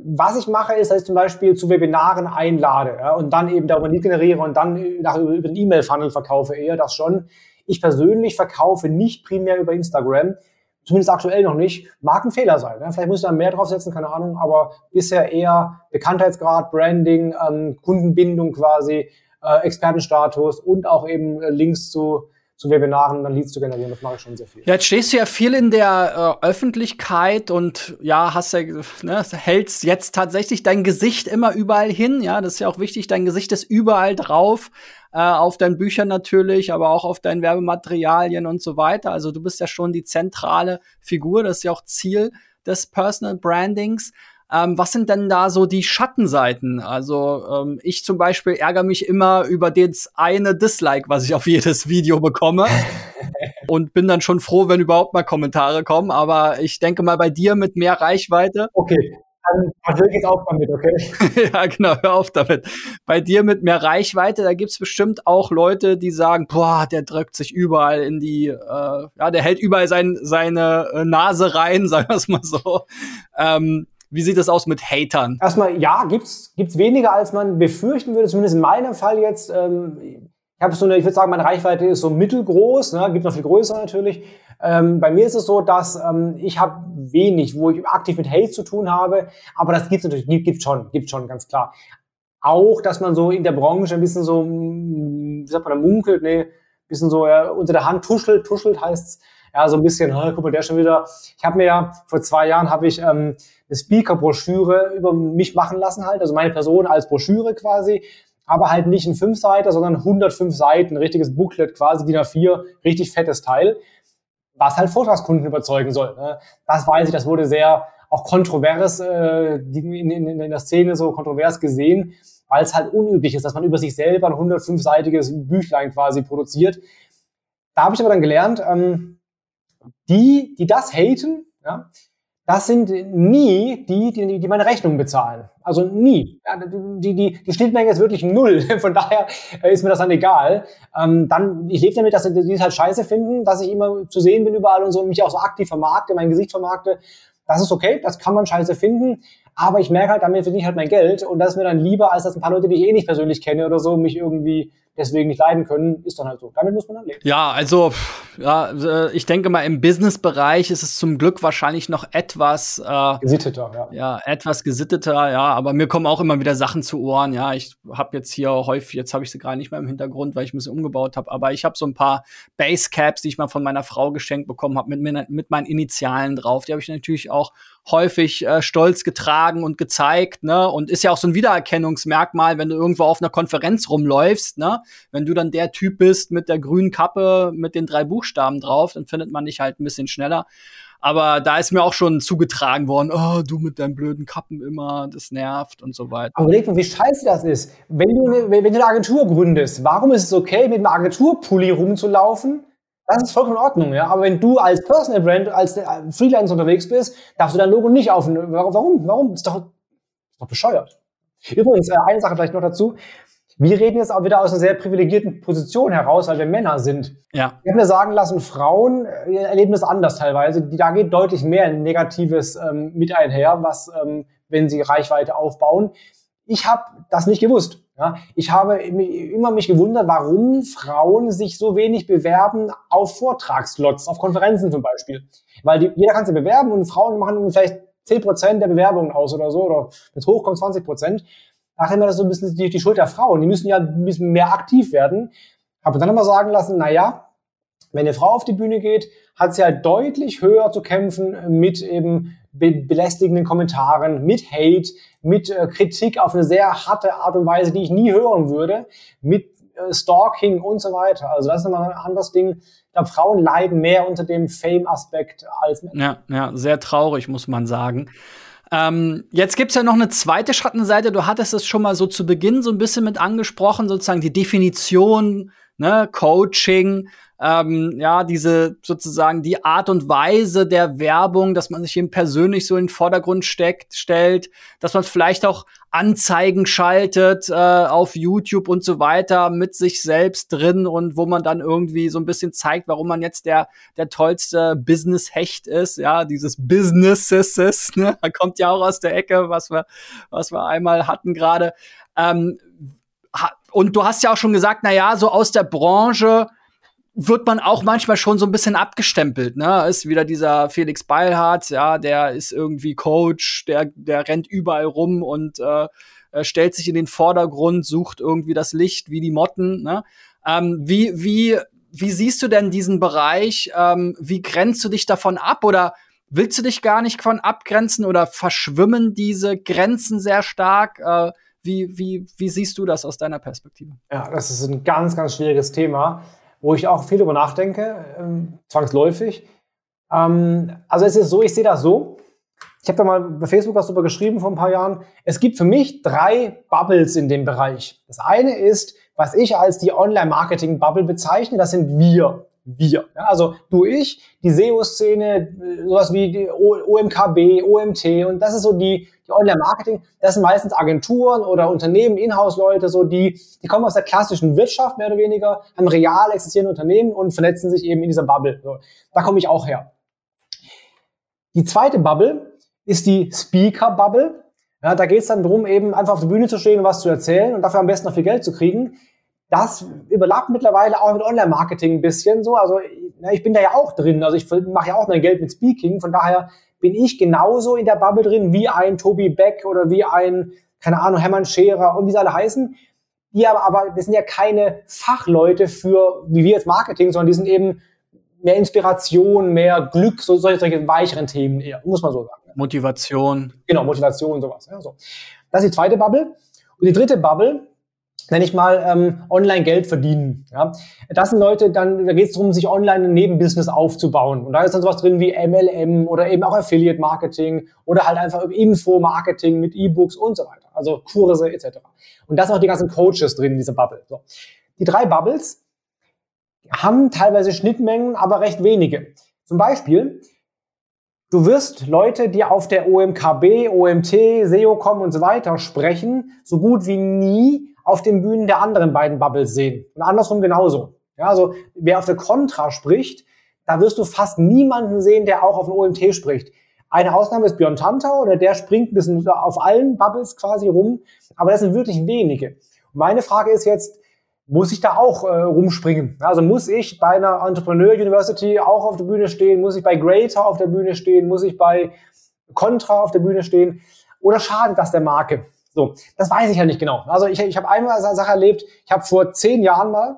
Was ich mache, ist, dass ich zum Beispiel zu Webinaren einlade ja, und dann eben darüber Lead generiere und dann nach, über den E-Mail-Funnel verkaufe eher das schon. Ich persönlich verkaufe nicht primär über Instagram, zumindest aktuell noch nicht, mag ein Fehler sein. Ne? Vielleicht muss ich da mehr draufsetzen, keine Ahnung, aber bisher eher Bekanntheitsgrad, Branding, ähm, Kundenbindung quasi, äh, Expertenstatus und auch eben äh, Links zu zu Webinaren dann Leads zu generieren. Das mache ich schon sehr viel. Ja, jetzt stehst du ja viel in der äh, Öffentlichkeit und ja, hast ja, ne, hältst jetzt tatsächlich dein Gesicht immer überall hin. Ja, das ist ja auch wichtig. Dein Gesicht ist überall drauf äh, auf deinen Büchern natürlich, aber auch auf deinen Werbematerialien und so weiter. Also du bist ja schon die zentrale Figur, das ist ja auch Ziel des Personal Brandings. Ähm, was sind denn da so die Schattenseiten? Also ähm, ich zum Beispiel ärgere mich immer über das eine Dislike, was ich auf jedes Video bekomme. und bin dann schon froh, wenn überhaupt mal Kommentare kommen. Aber ich denke mal bei dir mit mehr Reichweite. Okay dann hör jetzt auf damit, okay? ja, genau, hör auf damit. Bei dir mit mehr Reichweite, da gibt's bestimmt auch Leute, die sagen, boah, der drückt sich überall in die, äh, ja, der hält überall sein, seine äh, Nase rein, sagen wir es mal so. Ähm, wie sieht das aus mit Hatern? Erstmal, ja, gibt's gibt's weniger, als man befürchten würde, zumindest in meinem Fall jetzt. Ähm, ich habe so eine, ich würde sagen, meine Reichweite ist so mittelgroß, ne? gibt noch viel größer natürlich. Ähm, bei mir ist es so, dass ähm, ich habe wenig, wo ich aktiv mit Hate zu tun habe, aber das gibt's natürlich, gibt, schon, gibt schon, ganz klar. Auch, dass man so in der Branche ein bisschen so, wie sagt man, munkelt, nee, bisschen so ja, unter der Hand tuschelt, tuschelt heißt's, ja, so ein bisschen, guck mal, der schon wieder. Ich habe mir ja, vor zwei Jahren habe ich ähm, eine Speaker-Broschüre über mich machen lassen halt, also meine Person als Broschüre quasi, aber halt nicht ein Fünfseiter, sondern 105 Seiten, richtiges Booklet quasi, DIN A4, richtig fettes Teil was halt Vortragskunden überzeugen soll. Ne? Das weiß ich, das wurde sehr auch kontrovers äh, in, in, in der Szene so kontrovers gesehen, weil es halt unüblich ist, dass man über sich selber ein 105-seitiges Büchlein quasi produziert. Da habe ich aber dann gelernt, ähm, die, die das haten, ja, das sind nie die, die, die meine Rechnungen bezahlen. Also nie. Ja, die, die, die Schnittmenge ist wirklich null. Von daher äh, ist mir das dann egal. Ähm, dann, ich lebe damit, dass die es halt scheiße finden, dass ich immer zu sehen bin überall und so und mich auch so aktiv vermarkte, mein Gesicht vermarkte. Das ist okay, das kann man scheiße finden. Aber ich merke halt, damit verdiene ich halt mein Geld und das ist mir dann lieber, als dass ein paar Leute, die ich eh nicht persönlich kenne oder so, mich irgendwie deswegen nicht leiden können, ist dann halt so. Damit muss man dann leben. Ja, also ja, äh, ich denke mal, im Business-Bereich ist es zum Glück wahrscheinlich noch etwas äh, gesitteter, ja. Ja, etwas gesitteter, ja, aber mir kommen auch immer wieder Sachen zu Ohren, ja. Ich habe jetzt hier häufig, jetzt habe ich sie gerade nicht mehr im Hintergrund, weil ich ein bisschen umgebaut habe, aber ich habe so ein paar Basecaps, die ich mal von meiner Frau geschenkt bekommen habe, mit, mit meinen Initialen drauf. Die habe ich natürlich auch häufig äh, stolz getragen und gezeigt, ne? Und ist ja auch so ein Wiedererkennungsmerkmal, wenn du irgendwo auf einer Konferenz rumläufst, ne? Wenn du dann der Typ bist mit der grünen Kappe mit den drei Buchstaben drauf, dann findet man dich halt ein bisschen schneller. Aber da ist mir auch schon zugetragen worden, oh, du mit deinen blöden Kappen immer, das nervt und so weiter. Aber überleg mal, wie scheiße das ist. Wenn du, wenn du eine Agentur gründest, warum ist es okay, mit einem Agenturpulli rumzulaufen? Das ist vollkommen in Ordnung, ja. Aber wenn du als Personal Brand, als Freelancer unterwegs bist, darfst du dein Logo nicht auf. Warum? Warum? Das ist doch, ist doch bescheuert. Übrigens, äh, eine Sache vielleicht noch dazu. Wir reden jetzt auch wieder aus einer sehr privilegierten Position heraus, weil wir Männer sind. Ja. Ich habe mir sagen lassen, Frauen äh, erleben das anders teilweise. Da geht deutlich mehr Negatives ähm, mit einher, was, ähm, wenn sie Reichweite aufbauen. Ich habe das nicht gewusst. Ja, ich habe immer mich gewundert, warum Frauen sich so wenig bewerben auf Vortragslots, auf Konferenzen zum Beispiel. Weil die, jeder kann sich bewerben und Frauen machen vielleicht 10% der Bewerbungen aus oder so, oder wenn es hochkommt 20%. Nachdem das so ein bisschen die, die Schuld der Frauen. Die müssen ja ein bisschen mehr aktiv werden. Habe dann immer sagen lassen, na ja, wenn eine Frau auf die Bühne geht, hat sie halt deutlich höher zu kämpfen mit eben be belästigenden Kommentaren, mit Hate, mit äh, Kritik auf eine sehr harte Art und Weise, die ich nie hören würde, mit äh, Stalking und so weiter. Also das ist immer ein anderes Ding. Ich glaube, Frauen leiden mehr unter dem Fame-Aspekt als Männer. Ja, ja, sehr traurig, muss man sagen. Ähm, jetzt gibt's ja noch eine zweite Schattenseite. Du hattest es schon mal so zu Beginn so ein bisschen mit angesprochen, sozusagen die Definition, ne, Coaching, ähm, ja, diese sozusagen die Art und Weise der Werbung, dass man sich eben persönlich so in den Vordergrund steckt, stellt, dass man vielleicht auch Anzeigen schaltet äh, auf YouTube und so weiter mit sich selbst drin und wo man dann irgendwie so ein bisschen zeigt, warum man jetzt der der tollste Business-Hecht ist, ja, dieses Businesses, ne? kommt ja auch aus der Ecke, was wir was wir einmal hatten gerade. Ähm, und du hast ja auch schon gesagt, na ja, so aus der Branche wird man auch manchmal schon so ein bisschen abgestempelt, ne? Ist wieder dieser Felix Beilhardt, ja, der ist irgendwie Coach, der, der rennt überall rum und äh, stellt sich in den Vordergrund, sucht irgendwie das Licht wie die Motten, ne? Ähm, wie, wie, wie siehst du denn diesen Bereich? Ähm, wie grenzt du dich davon ab oder willst du dich gar nicht von abgrenzen oder verschwimmen diese Grenzen sehr stark? Äh, wie, wie, wie siehst du das aus deiner Perspektive? Ja, das ist ein ganz, ganz schwieriges Thema wo ich auch viel darüber nachdenke, ähm, zwangsläufig. Ähm, also es ist so, ich sehe das so. Ich habe da mal bei Facebook was darüber geschrieben vor ein paar Jahren. Es gibt für mich drei Bubbles in dem Bereich. Das eine ist, was ich als die Online-Marketing-Bubble bezeichne, das sind wir wir. Ja, also du, ich, die SEO-Szene, sowas wie die OMKB, OMT und das ist so die, die Online-Marketing. Das sind meistens Agenturen oder Unternehmen, Inhouse-Leute, so die, die kommen aus der klassischen Wirtschaft mehr oder weniger, haben real existierende Unternehmen und vernetzen sich eben in dieser Bubble. So, da komme ich auch her. Die zweite Bubble ist die Speaker-Bubble. Ja, da geht es dann darum, eben einfach auf der Bühne zu stehen und was zu erzählen und dafür am besten noch viel Geld zu kriegen. Das überlappt mittlerweile auch mit Online-Marketing ein bisschen so. Also na, ich bin da ja auch drin. Also ich mache ja auch mein Geld mit Speaking. Von daher bin ich genauso in der Bubble drin wie ein Tobi Beck oder wie ein, keine Ahnung, Hermann Scherer und wie sie alle heißen. Die aber, aber das sind ja keine Fachleute für, wie wir jetzt Marketing, sondern die sind eben mehr Inspiration, mehr Glück, so solche, solche weicheren Themen eher, muss man so sagen. Motivation. Genau, Motivation, sowas. Ja, so. Das ist die zweite Bubble. Und die dritte Bubble nenne ich mal, ähm, online Geld verdienen. Ja? Das sind Leute, dann, da geht es darum, sich online ein Nebenbusiness aufzubauen. Und da ist dann sowas drin wie MLM oder eben auch Affiliate Marketing oder halt einfach Info-Marketing mit E-Books und so weiter. Also Kurse etc. Und da sind auch die ganzen Coaches drin in dieser Bubble. So. Die drei Bubbles haben teilweise Schnittmengen, aber recht wenige. Zum Beispiel, Du wirst Leute, die auf der OMKB, OMT, SEOCom und so weiter sprechen, so gut wie nie auf den Bühnen der anderen beiden Bubbles sehen. Und andersrum genauso. Ja, also wer auf der Contra spricht, da wirst du fast niemanden sehen, der auch auf dem OMT spricht. Eine Ausnahme ist Björn Tantau, oder der springt ein bisschen auf allen Bubbles quasi rum, aber das sind wirklich wenige. Meine Frage ist jetzt, muss ich da auch äh, rumspringen? Also muss ich bei einer Entrepreneur University auch auf der Bühne stehen? Muss ich bei Greater auf der Bühne stehen? Muss ich bei Contra auf der Bühne stehen? Oder schadet das der Marke? So, das weiß ich ja nicht genau. Also ich, ich habe einmal eine Sache erlebt, ich habe vor zehn Jahren mal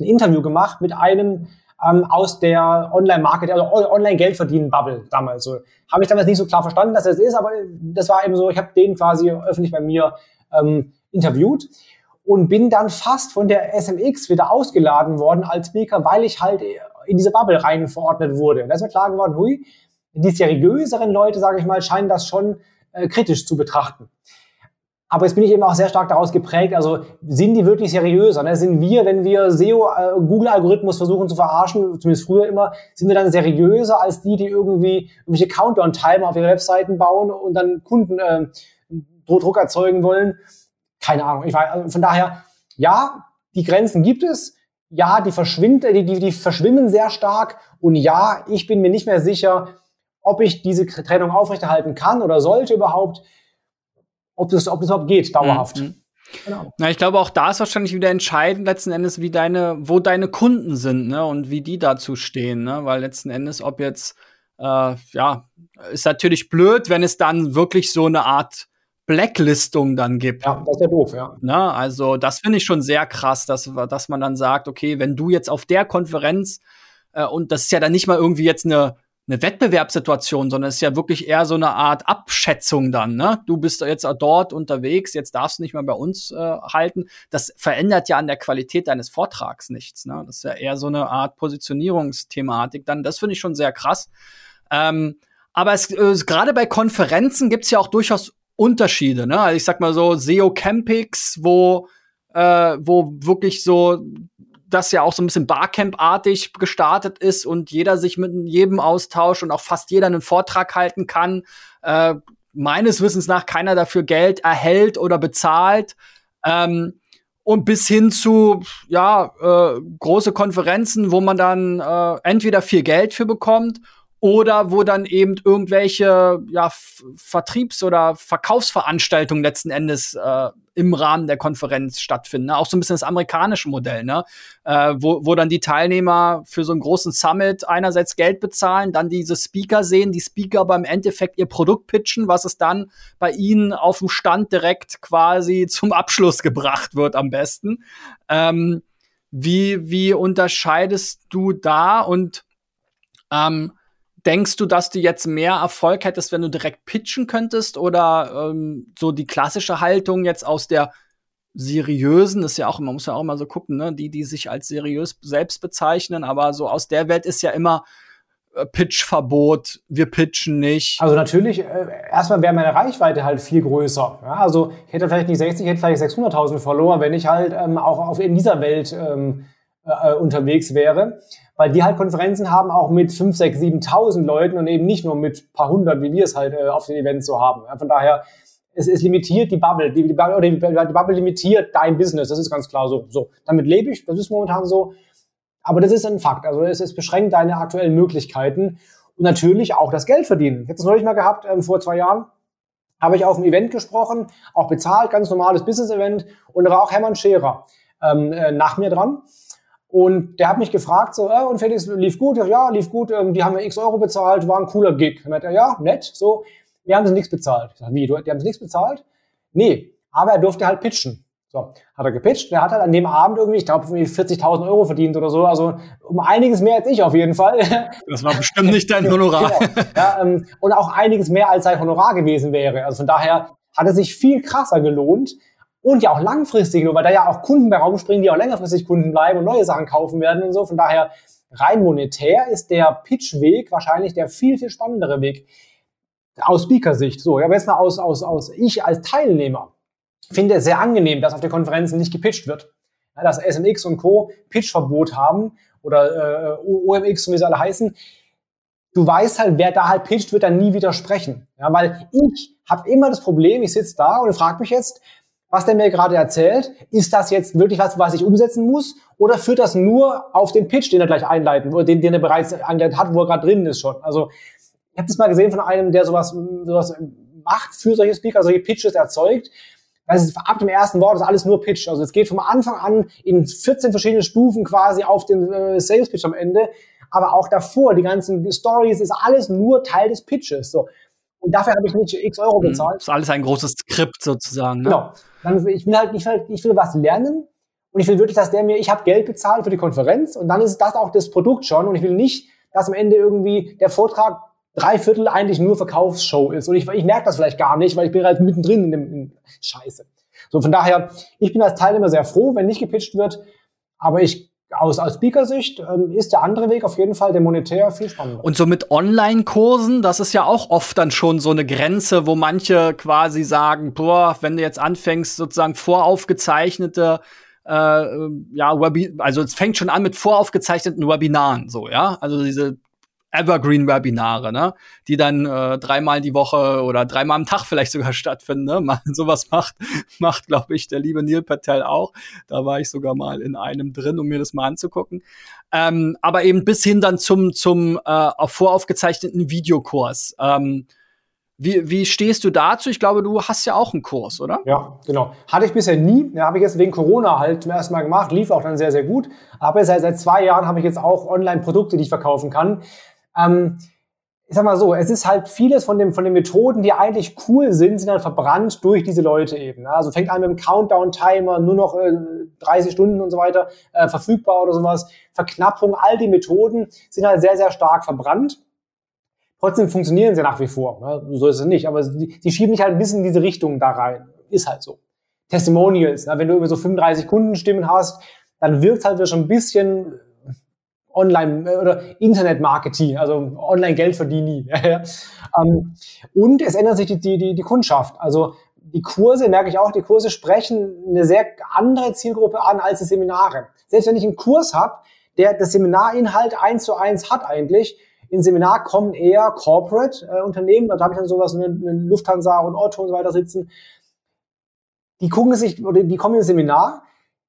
ein Interview gemacht mit einem ähm, aus der Online-Marketing, also Online-Geldverdienen-Bubble damals. So, habe ich damals nicht so klar verstanden, dass das ist, aber das war eben so, ich habe den quasi öffentlich bei mir ähm, interviewt und bin dann fast von der SMX wieder ausgeladen worden als Speaker, weil ich halt in diese Bubble rein verordnet wurde. Und da ist mir klar geworden, hui, die seriöseren Leute, sage ich mal, scheinen das schon äh, kritisch zu betrachten. Aber jetzt bin ich eben auch sehr stark daraus geprägt, also sind die wirklich seriöser? Ne? Sind wir, wenn wir SEO, äh, Google-Algorithmus versuchen zu verarschen, zumindest früher immer, sind wir dann seriöser als die, die irgendwie irgendwelche Countdown-Timer auf ihre Webseiten bauen und dann Kunden äh, Druck erzeugen wollen? Keine Ahnung. Ich weiß, also von daher, ja, die Grenzen gibt es. Ja, die, verschwinden, die, die, die verschwimmen sehr stark. Und ja, ich bin mir nicht mehr sicher, ob ich diese Trennung aufrechterhalten kann oder sollte überhaupt, ob das, ob das überhaupt geht, dauerhaft. Mhm. Genau. Na, ich glaube, auch da ist wahrscheinlich wieder entscheidend letzten Endes, wie deine, wo deine Kunden sind, ne, und wie die dazu stehen, ne, weil letzten Endes, ob jetzt, äh, ja, ist natürlich blöd, wenn es dann wirklich so eine Art Blacklistung dann gibt. Ja, das ist ja doof, ja. Na, ne? also das finde ich schon sehr krass, dass, dass man dann sagt, okay, wenn du jetzt auf der Konferenz äh, und das ist ja dann nicht mal irgendwie jetzt eine eine Wettbewerbssituation, sondern es ist ja wirklich eher so eine Art Abschätzung dann. Ne? Du bist jetzt dort unterwegs, jetzt darfst du nicht mehr bei uns äh, halten. Das verändert ja an der Qualität deines Vortrags nichts. Ne? Das ist ja eher so eine Art Positionierungsthematik. Dann, das finde ich schon sehr krass. Ähm, aber es, äh, gerade bei Konferenzen gibt es ja auch durchaus Unterschiede. Ne? Also ich sag mal so SEO Campings, wo äh, wo wirklich so das ja auch so ein bisschen Barcamp-artig gestartet ist und jeder sich mit jedem austauscht und auch fast jeder einen Vortrag halten kann. Äh, meines Wissens nach keiner dafür Geld erhält oder bezahlt. Ähm, und bis hin zu ja äh, große Konferenzen, wo man dann äh, entweder viel Geld für bekommt oder wo dann eben irgendwelche ja, Vertriebs- oder Verkaufsveranstaltungen letzten Endes äh, im Rahmen der Konferenz stattfinden. Ne? Auch so ein bisschen das amerikanische Modell, ne? Äh, wo, wo dann die Teilnehmer für so einen großen Summit einerseits Geld bezahlen, dann diese Speaker sehen, die Speaker aber im Endeffekt ihr Produkt pitchen, was es dann bei ihnen auf dem Stand direkt quasi zum Abschluss gebracht wird am besten. Ähm, wie, wie unterscheidest du da und ähm, Denkst du, dass du jetzt mehr Erfolg hättest, wenn du direkt pitchen könntest? Oder ähm, so die klassische Haltung jetzt aus der seriösen, ist ja auch, man muss ja auch immer so gucken, ne? die, die sich als seriös selbst bezeichnen, aber so aus der Welt ist ja immer äh, Pitchverbot, wir pitchen nicht. Also natürlich, äh, erstmal wäre meine Reichweite halt viel größer. Ja? Also ich hätte vielleicht nicht 60, ich hätte vielleicht 600.000 Follower, wenn ich halt ähm, auch auf, in dieser Welt ähm, äh, unterwegs wäre weil die halt Konferenzen haben auch mit 5, 6, 7.000 Leuten und eben nicht nur mit paar hundert, wie wir es halt äh, auf den Events so haben. Ja, von daher, es, es limitiert die Bubble, die, die, oder die, die Bubble limitiert dein Business, das ist ganz klar so. so. Damit lebe ich, das ist momentan so. Aber das ist ein Fakt. Also es, es beschränkt deine aktuellen Möglichkeiten und natürlich auch das Geld verdienen. Ich habe das neulich mal gehabt, ähm, vor zwei Jahren habe ich auf einem Event gesprochen, auch bezahlt, ganz normales Business-Event und da war auch Hermann Scherer ähm, äh, nach mir dran. Und der hat mich gefragt, so, äh, und Felix, lief gut? Ja, lief gut, ähm, die haben mir x Euro bezahlt, war ein cooler Gig. Er, ja, nett, so, wir haben sie nichts bezahlt. Ich sag, wie, du, die haben sie nichts bezahlt? Nee, aber er durfte halt pitchen. So, hat er gepitcht, der hat halt an dem Abend irgendwie, ich glaube, 40.000 Euro verdient oder so, also um einiges mehr als ich auf jeden Fall. Das war bestimmt nicht dein Honorar. genau. ja, ähm, und auch einiges mehr als sein Honorar gewesen wäre. Also von daher hat es sich viel krasser gelohnt, und ja auch langfristig, nur weil da ja auch Kunden bei Raum springen, die auch längerfristig Kunden bleiben und neue Sachen kaufen werden und so. Von daher rein monetär ist der Pitch-Weg wahrscheinlich der viel, viel spannendere Weg aus Speaker-Sicht. So, aber jetzt mal aus, aus, aus ich als Teilnehmer finde es sehr angenehm, dass auf der Konferenzen nicht gepitcht wird. Ja, dass SMX und Co. Pitch-Verbot haben oder äh, OMX, wie sie alle heißen. Du weißt halt, wer da halt pitcht, wird dann nie widersprechen. Ja, weil ich habe immer das Problem, ich sitze da und frage mich jetzt, was der mir gerade erzählt, ist das jetzt wirklich was, was ich umsetzen muss? Oder führt das nur auf den Pitch, den er gleich einleiten, den, den er bereits eingeleitet hat, wo er gerade drin ist schon? Also ich habe das mal gesehen von einem, der sowas, sowas macht für solche Speaker, solche Pitches erzeugt. Das ist ab dem ersten Wort ist alles nur Pitch. Also es geht vom Anfang an in 14 verschiedene Stufen quasi auf den äh, Sales Pitch am Ende. Aber auch davor, die ganzen Stories, ist alles nur Teil des Pitches. So. Und dafür habe ich nicht x Euro mhm. bezahlt. Das ist alles ein großes Skript sozusagen. Ne? Genau. Dann, ich will halt, ich will, ich will was lernen und ich will wirklich, dass der mir, ich habe Geld bezahlt für die Konferenz und dann ist das auch das Produkt schon und ich will nicht, dass am Ende irgendwie der Vortrag drei Viertel eigentlich nur Verkaufsshow ist. Und ich, ich merke das vielleicht gar nicht, weil ich bin halt mittendrin in dem in Scheiße. So, von daher, ich bin als Teilnehmer sehr froh, wenn nicht gepitcht wird. Aber ich aus, aus Speaker-Sicht ähm, ist der andere Weg auf jeden Fall der monetär viel spannender. Und so mit Online-Kursen, das ist ja auch oft dann schon so eine Grenze, wo manche quasi sagen, boah, wenn du jetzt anfängst, sozusagen voraufgezeichnete äh, ja, Webi also es fängt schon an mit voraufgezeichneten Webinaren, so, ja. Also diese Evergreen-Webinare, ne? die dann äh, dreimal die Woche oder dreimal am Tag vielleicht sogar stattfinden. Ne? Man, sowas macht, macht glaube ich, der liebe Neil Patel auch. Da war ich sogar mal in einem drin, um mir das mal anzugucken. Ähm, aber eben bis hin dann zum, zum äh, voraufgezeichneten Videokurs. Ähm, wie, wie stehst du dazu? Ich glaube, du hast ja auch einen Kurs, oder? Ja, genau. Hatte ich bisher nie. Ja, habe ich jetzt wegen Corona halt zum ersten Mal gemacht. Lief auch dann sehr, sehr gut. Aber seit, seit zwei Jahren habe ich jetzt auch Online-Produkte, die ich verkaufen kann. Ähm, ich sag mal so, es ist halt vieles von, dem, von den Methoden, die eigentlich cool sind, sind halt verbrannt durch diese Leute eben. Also fängt an mit dem Countdown-Timer, nur noch äh, 30 Stunden und so weiter äh, verfügbar oder sowas. Verknappung, all die Methoden sind halt sehr, sehr stark verbrannt. Trotzdem funktionieren sie nach wie vor. Ne? So ist es nicht. Aber die, die schieben mich halt ein bisschen in diese Richtung da rein. Ist halt so. Testimonials, ne? wenn du über so 35 Kundenstimmen hast, dann wirkt halt schon ein bisschen Online- äh, oder Internet-Marketing, also Online-Geld verdienen. ähm, und es ändert sich die, die, die Kundschaft. Also die Kurse, merke ich auch, die Kurse sprechen eine sehr andere Zielgruppe an als die Seminare. Selbst wenn ich einen Kurs habe, der das Seminarinhalt eins zu eins hat eigentlich, in Seminar kommen eher Corporate-Unternehmen, äh, da habe ich dann sowas wie Lufthansa und Otto und so weiter sitzen. Die gucken sich, oder die kommen ins Seminar,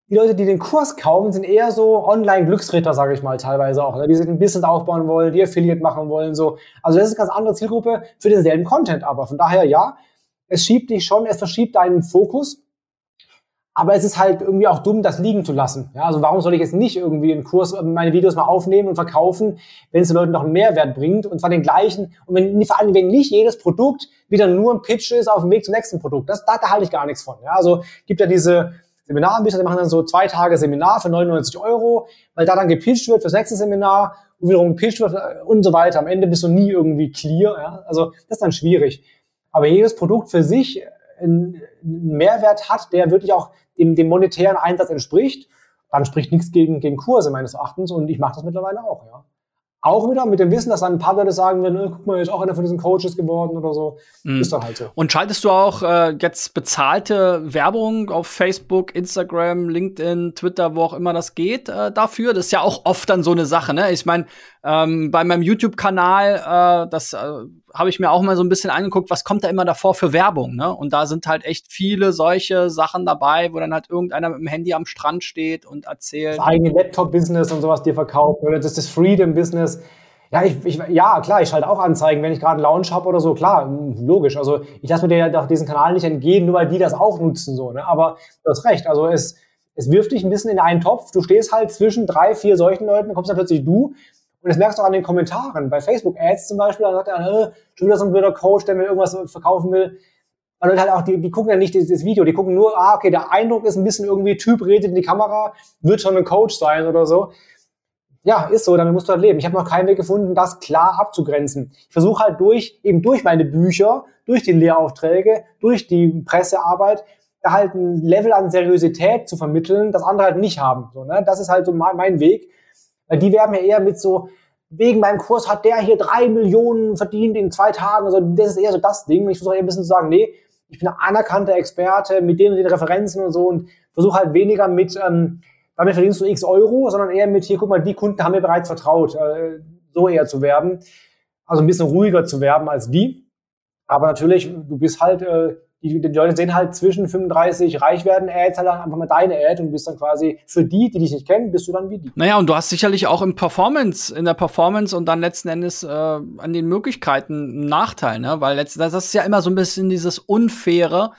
die Leute, die den Kurs kaufen, sind eher so Online-Glücksritter, sage ich mal, teilweise auch. Ne? Die sich ein Business aufbauen wollen, die Affiliate machen wollen, so. Also das ist eine ganz andere Zielgruppe für denselben Content, aber von daher ja, es schiebt dich schon, es verschiebt deinen Fokus. Aber es ist halt irgendwie auch dumm, das liegen zu lassen. Ja, also warum soll ich jetzt nicht irgendwie einen Kurs, meine Videos mal aufnehmen und verkaufen, wenn es den Leuten noch einen Mehrwert bringt und zwar den gleichen. Und wenn, vor allem, wenn nicht jedes Produkt wieder nur ein Pitch ist auf dem Weg zum nächsten Produkt. Das, da, da halte ich gar nichts von. Ja, also gibt ja diese, Seminaranbieter, die machen dann so zwei Tage Seminar für 99 Euro, weil da dann gepitcht wird fürs nächste Seminar und wiederum gepitcht wird äh, und so weiter. Am Ende bist du nie irgendwie clear. Ja? Also das ist dann schwierig. Aber jedes Produkt für sich einen Mehrwert hat, der wirklich auch dem, dem monetären Einsatz entspricht, dann spricht nichts gegen, gegen Kurse meines Erachtens und ich mache das mittlerweile auch. Ja. Auch wieder mit dem Wissen, dass dann ein paar Leute sagen werden, äh, guck mal, ist auch einer von diesen Coaches geworden oder so. Mhm. Ist dann halt so. Und schaltest du auch äh, jetzt bezahlte Werbung auf Facebook, Instagram, LinkedIn, Twitter, wo auch immer das geht, äh, dafür? Das ist ja auch oft dann so eine Sache, ne? Ich meine, ähm, bei meinem YouTube-Kanal, äh, das äh, habe ich mir auch mal so ein bisschen angeguckt, was kommt da immer davor für Werbung, ne? Und da sind halt echt viele solche Sachen dabei, wo dann halt irgendeiner mit dem Handy am Strand steht und erzählt. Das eigene Laptop-Business und sowas dir verkauft oder das ist das Freedom-Business. Ja, ich, ich, ja, klar, ich schalte auch Anzeigen, wenn ich gerade einen Lounge habe oder so, klar, logisch. Also ich lasse mir ja diesen Kanal nicht entgehen, nur weil die das auch nutzen, so, ne? Aber du hast recht, also es, es wirft dich ein bisschen in einen Topf. Du stehst halt zwischen drei, vier solchen Leuten, dann kommst dann plötzlich du und das merkst du auch an den Kommentaren. Bei Facebook-Ads zum Beispiel, da sagt er, schon wieder so ein blöder Coach, der mir irgendwas verkaufen will. Und halt auch, die, die gucken ja nicht dieses Video, die gucken nur, ah, okay, der Eindruck ist ein bisschen irgendwie, Typ redet in die Kamera, wird schon ein Coach sein oder so. Ja, ist so, damit musst du halt leben. Ich habe noch keinen Weg gefunden, das klar abzugrenzen. Ich versuche halt durch, eben durch meine Bücher, durch die Lehraufträge, durch die Pressearbeit, da halt ein Level an Seriosität zu vermitteln, das andere halt nicht haben. So, ne? Das ist halt so mein, mein Weg. Weil die werben ja eher mit so, wegen meinem Kurs hat der hier drei Millionen verdient in zwei Tagen. Also das ist eher so das Ding. Ich versuche eher ein bisschen zu sagen, nee, ich bin ein anerkannter Experte mit den, den Referenzen und so und versuche halt weniger mit, ähm, damit verdienst du x Euro, sondern eher mit, hier, guck mal, die Kunden haben mir bereits vertraut, äh, so eher zu werben. Also ein bisschen ruhiger zu werben als die. Aber natürlich, du bist halt äh, die, die Leute sehen halt zwischen 35 reich werden Ads halt einfach mal deine Ad und bist dann quasi für die, die dich nicht kennen, bist du dann wie die. Naja, und du hast sicherlich auch im Performance, in der Performance und dann letzten Endes äh, an den Möglichkeiten einen Nachteil, ne? Weil letzten, das ist ja immer so ein bisschen dieses Unfaire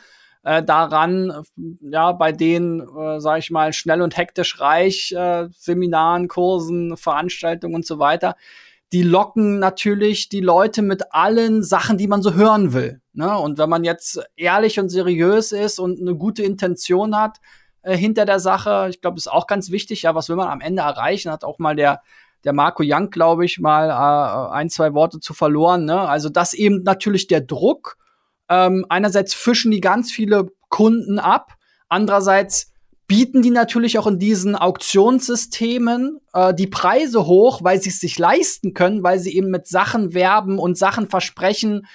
äh, daran, ja, bei den, äh, sag ich mal, schnell und hektisch reich äh, Seminaren, Kursen, Veranstaltungen und so weiter die locken natürlich die Leute mit allen Sachen, die man so hören will. Ne? Und wenn man jetzt ehrlich und seriös ist und eine gute Intention hat äh, hinter der Sache, ich glaube, ist auch ganz wichtig, ja, was will man am Ende erreichen, hat auch mal der der Marco Young, glaube ich, mal äh, ein, zwei Worte zu verloren. Ne? Also das eben natürlich der Druck. Ähm, einerseits fischen die ganz viele Kunden ab, andererseits bieten die natürlich auch in diesen Auktionssystemen äh, die Preise hoch, weil sie es sich leisten können, weil sie eben mit Sachen werben und Sachen versprechen,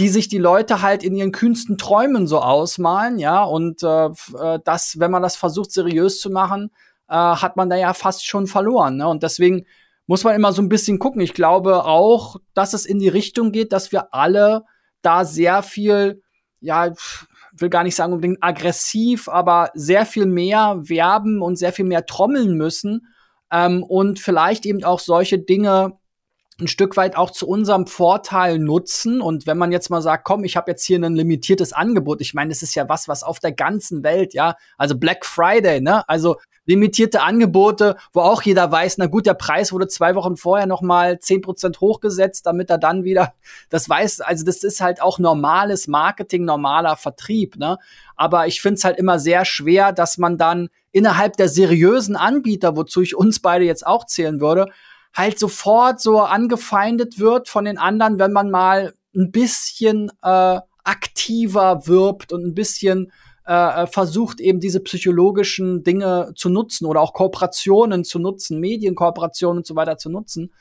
die sich die Leute halt in ihren kühnsten Träumen so ausmalen, ja. Und äh, äh, das, wenn man das versucht, seriös zu machen, äh, hat man da ja fast schon verloren. Ne? Und deswegen muss man immer so ein bisschen gucken. Ich glaube auch, dass es in die Richtung geht, dass wir alle da sehr viel, ja, will gar nicht sagen unbedingt aggressiv, aber sehr viel mehr werben und sehr viel mehr trommeln müssen ähm, und vielleicht eben auch solche Dinge ein Stück weit auch zu unserem Vorteil nutzen. Und wenn man jetzt mal sagt, komm, ich habe jetzt hier ein limitiertes Angebot, ich meine, das ist ja was, was auf der ganzen Welt, ja, also Black Friday, ne? Also limitierte Angebote, wo auch jeder weiß, na gut, der Preis wurde zwei Wochen vorher noch mal zehn Prozent hochgesetzt, damit er dann wieder, das weiß, also das ist halt auch normales Marketing, normaler Vertrieb, ne? Aber ich finde es halt immer sehr schwer, dass man dann innerhalb der seriösen Anbieter, wozu ich uns beide jetzt auch zählen würde, halt sofort so angefeindet wird von den anderen, wenn man mal ein bisschen äh, aktiver wirbt und ein bisschen äh, äh, versucht eben diese psychologischen Dinge zu nutzen oder auch Kooperationen zu nutzen, Medienkooperationen und so weiter zu nutzen.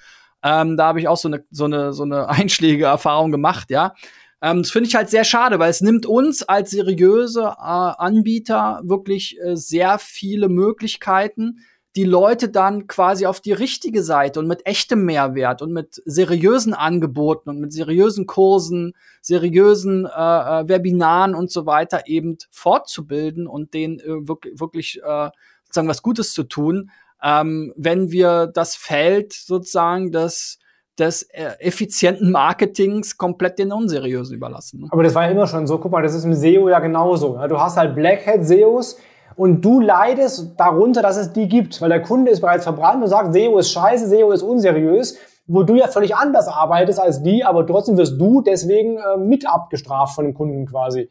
Ähm, da habe ich auch so eine so eine so eine einschlägige Erfahrung gemacht, ja. Ähm, das finde ich halt sehr schade, weil es nimmt uns als seriöse äh, Anbieter wirklich äh, sehr viele Möglichkeiten, die Leute dann quasi auf die richtige Seite und mit echtem Mehrwert und mit seriösen Angeboten und mit seriösen Kursen, seriösen äh, äh, Webinaren und so weiter eben fortzubilden und denen äh, wirklich, wirklich äh, sozusagen was Gutes zu tun, ähm, wenn wir das Feld sozusagen des des äh, effizienten Marketings komplett den Unseriösen überlassen. Ne? Aber das war ja immer schon so. Guck mal, das ist im SEO ja genauso. Du hast halt Blackhead SEOs, und du leidest darunter, dass es die gibt, weil der Kunde ist bereits verbrannt und sagt, SEO ist scheiße, SEO ist unseriös, wo du ja völlig anders arbeitest als die, aber trotzdem wirst du deswegen äh, mit abgestraft von dem Kunden quasi.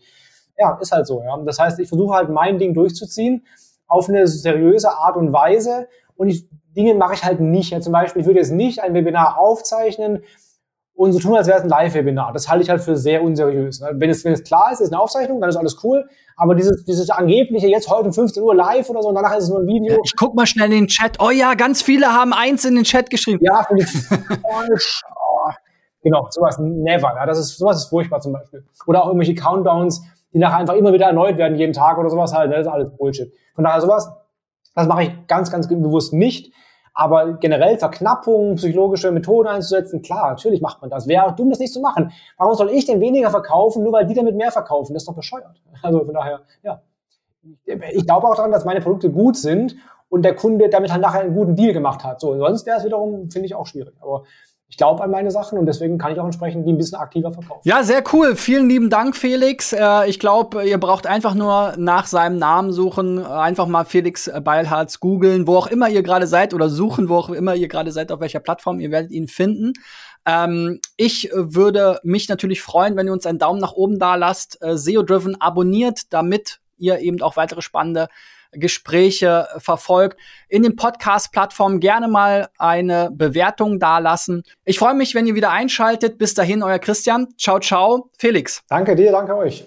Ja, ist halt so. Ja. Das heißt, ich versuche halt mein Ding durchzuziehen auf eine seriöse Art und Weise und ich, Dinge mache ich halt nicht. Ja, zum Beispiel, ich würde jetzt nicht ein Webinar aufzeichnen, und so tun, als wäre es ein Live-Webinar. Das halte ich halt für sehr unseriös. Ne? Wenn es, wenn es klar ist, ist eine Aufzeichnung, dann ist alles cool. Aber dieses, dieses angebliche, jetzt heute um 15 Uhr live oder so, und danach ist es nur ein Video. Ich guck mal schnell in den Chat. Oh ja, ganz viele haben eins in den Chat geschrieben. Ja, finde ich. Oh. Genau, sowas never. Ja, das ist, sowas ist furchtbar zum Beispiel. Oder auch irgendwelche Countdowns, die nachher einfach immer wieder erneut werden, jeden Tag oder sowas halt. Ne? Das ist alles Bullshit. Von daher sowas, das mache ich ganz, ganz bewusst nicht. Aber generell Verknappungen, psychologische Methoden einzusetzen, klar, natürlich macht man das. Wäre dumm, das nicht zu machen. Warum soll ich denn weniger verkaufen, nur weil die damit mehr verkaufen? Das ist doch bescheuert. Also von daher, ja. Ich glaube auch daran, dass meine Produkte gut sind und der Kunde damit halt nachher einen guten Deal gemacht hat. So, sonst wäre es wiederum, finde ich, auch schwierig. Aber ich glaube an meine Sachen und deswegen kann ich auch entsprechend die ein bisschen aktiver verkaufen. Ja, sehr cool. Vielen lieben Dank, Felix. Äh, ich glaube, ihr braucht einfach nur nach seinem Namen suchen, einfach mal Felix Beilharz googeln, wo auch immer ihr gerade seid oder suchen, wo auch immer ihr gerade seid, auf welcher Plattform, ihr werdet ihn finden. Ähm, ich würde mich natürlich freuen, wenn ihr uns einen Daumen nach oben da lasst, äh, SEO-Driven abonniert, damit ihr eben auch weitere spannende Gespräche verfolgt. In den Podcast-Plattformen gerne mal eine Bewertung dalassen. Ich freue mich, wenn ihr wieder einschaltet. Bis dahin, euer Christian. Ciao, ciao. Felix. Danke dir, danke euch.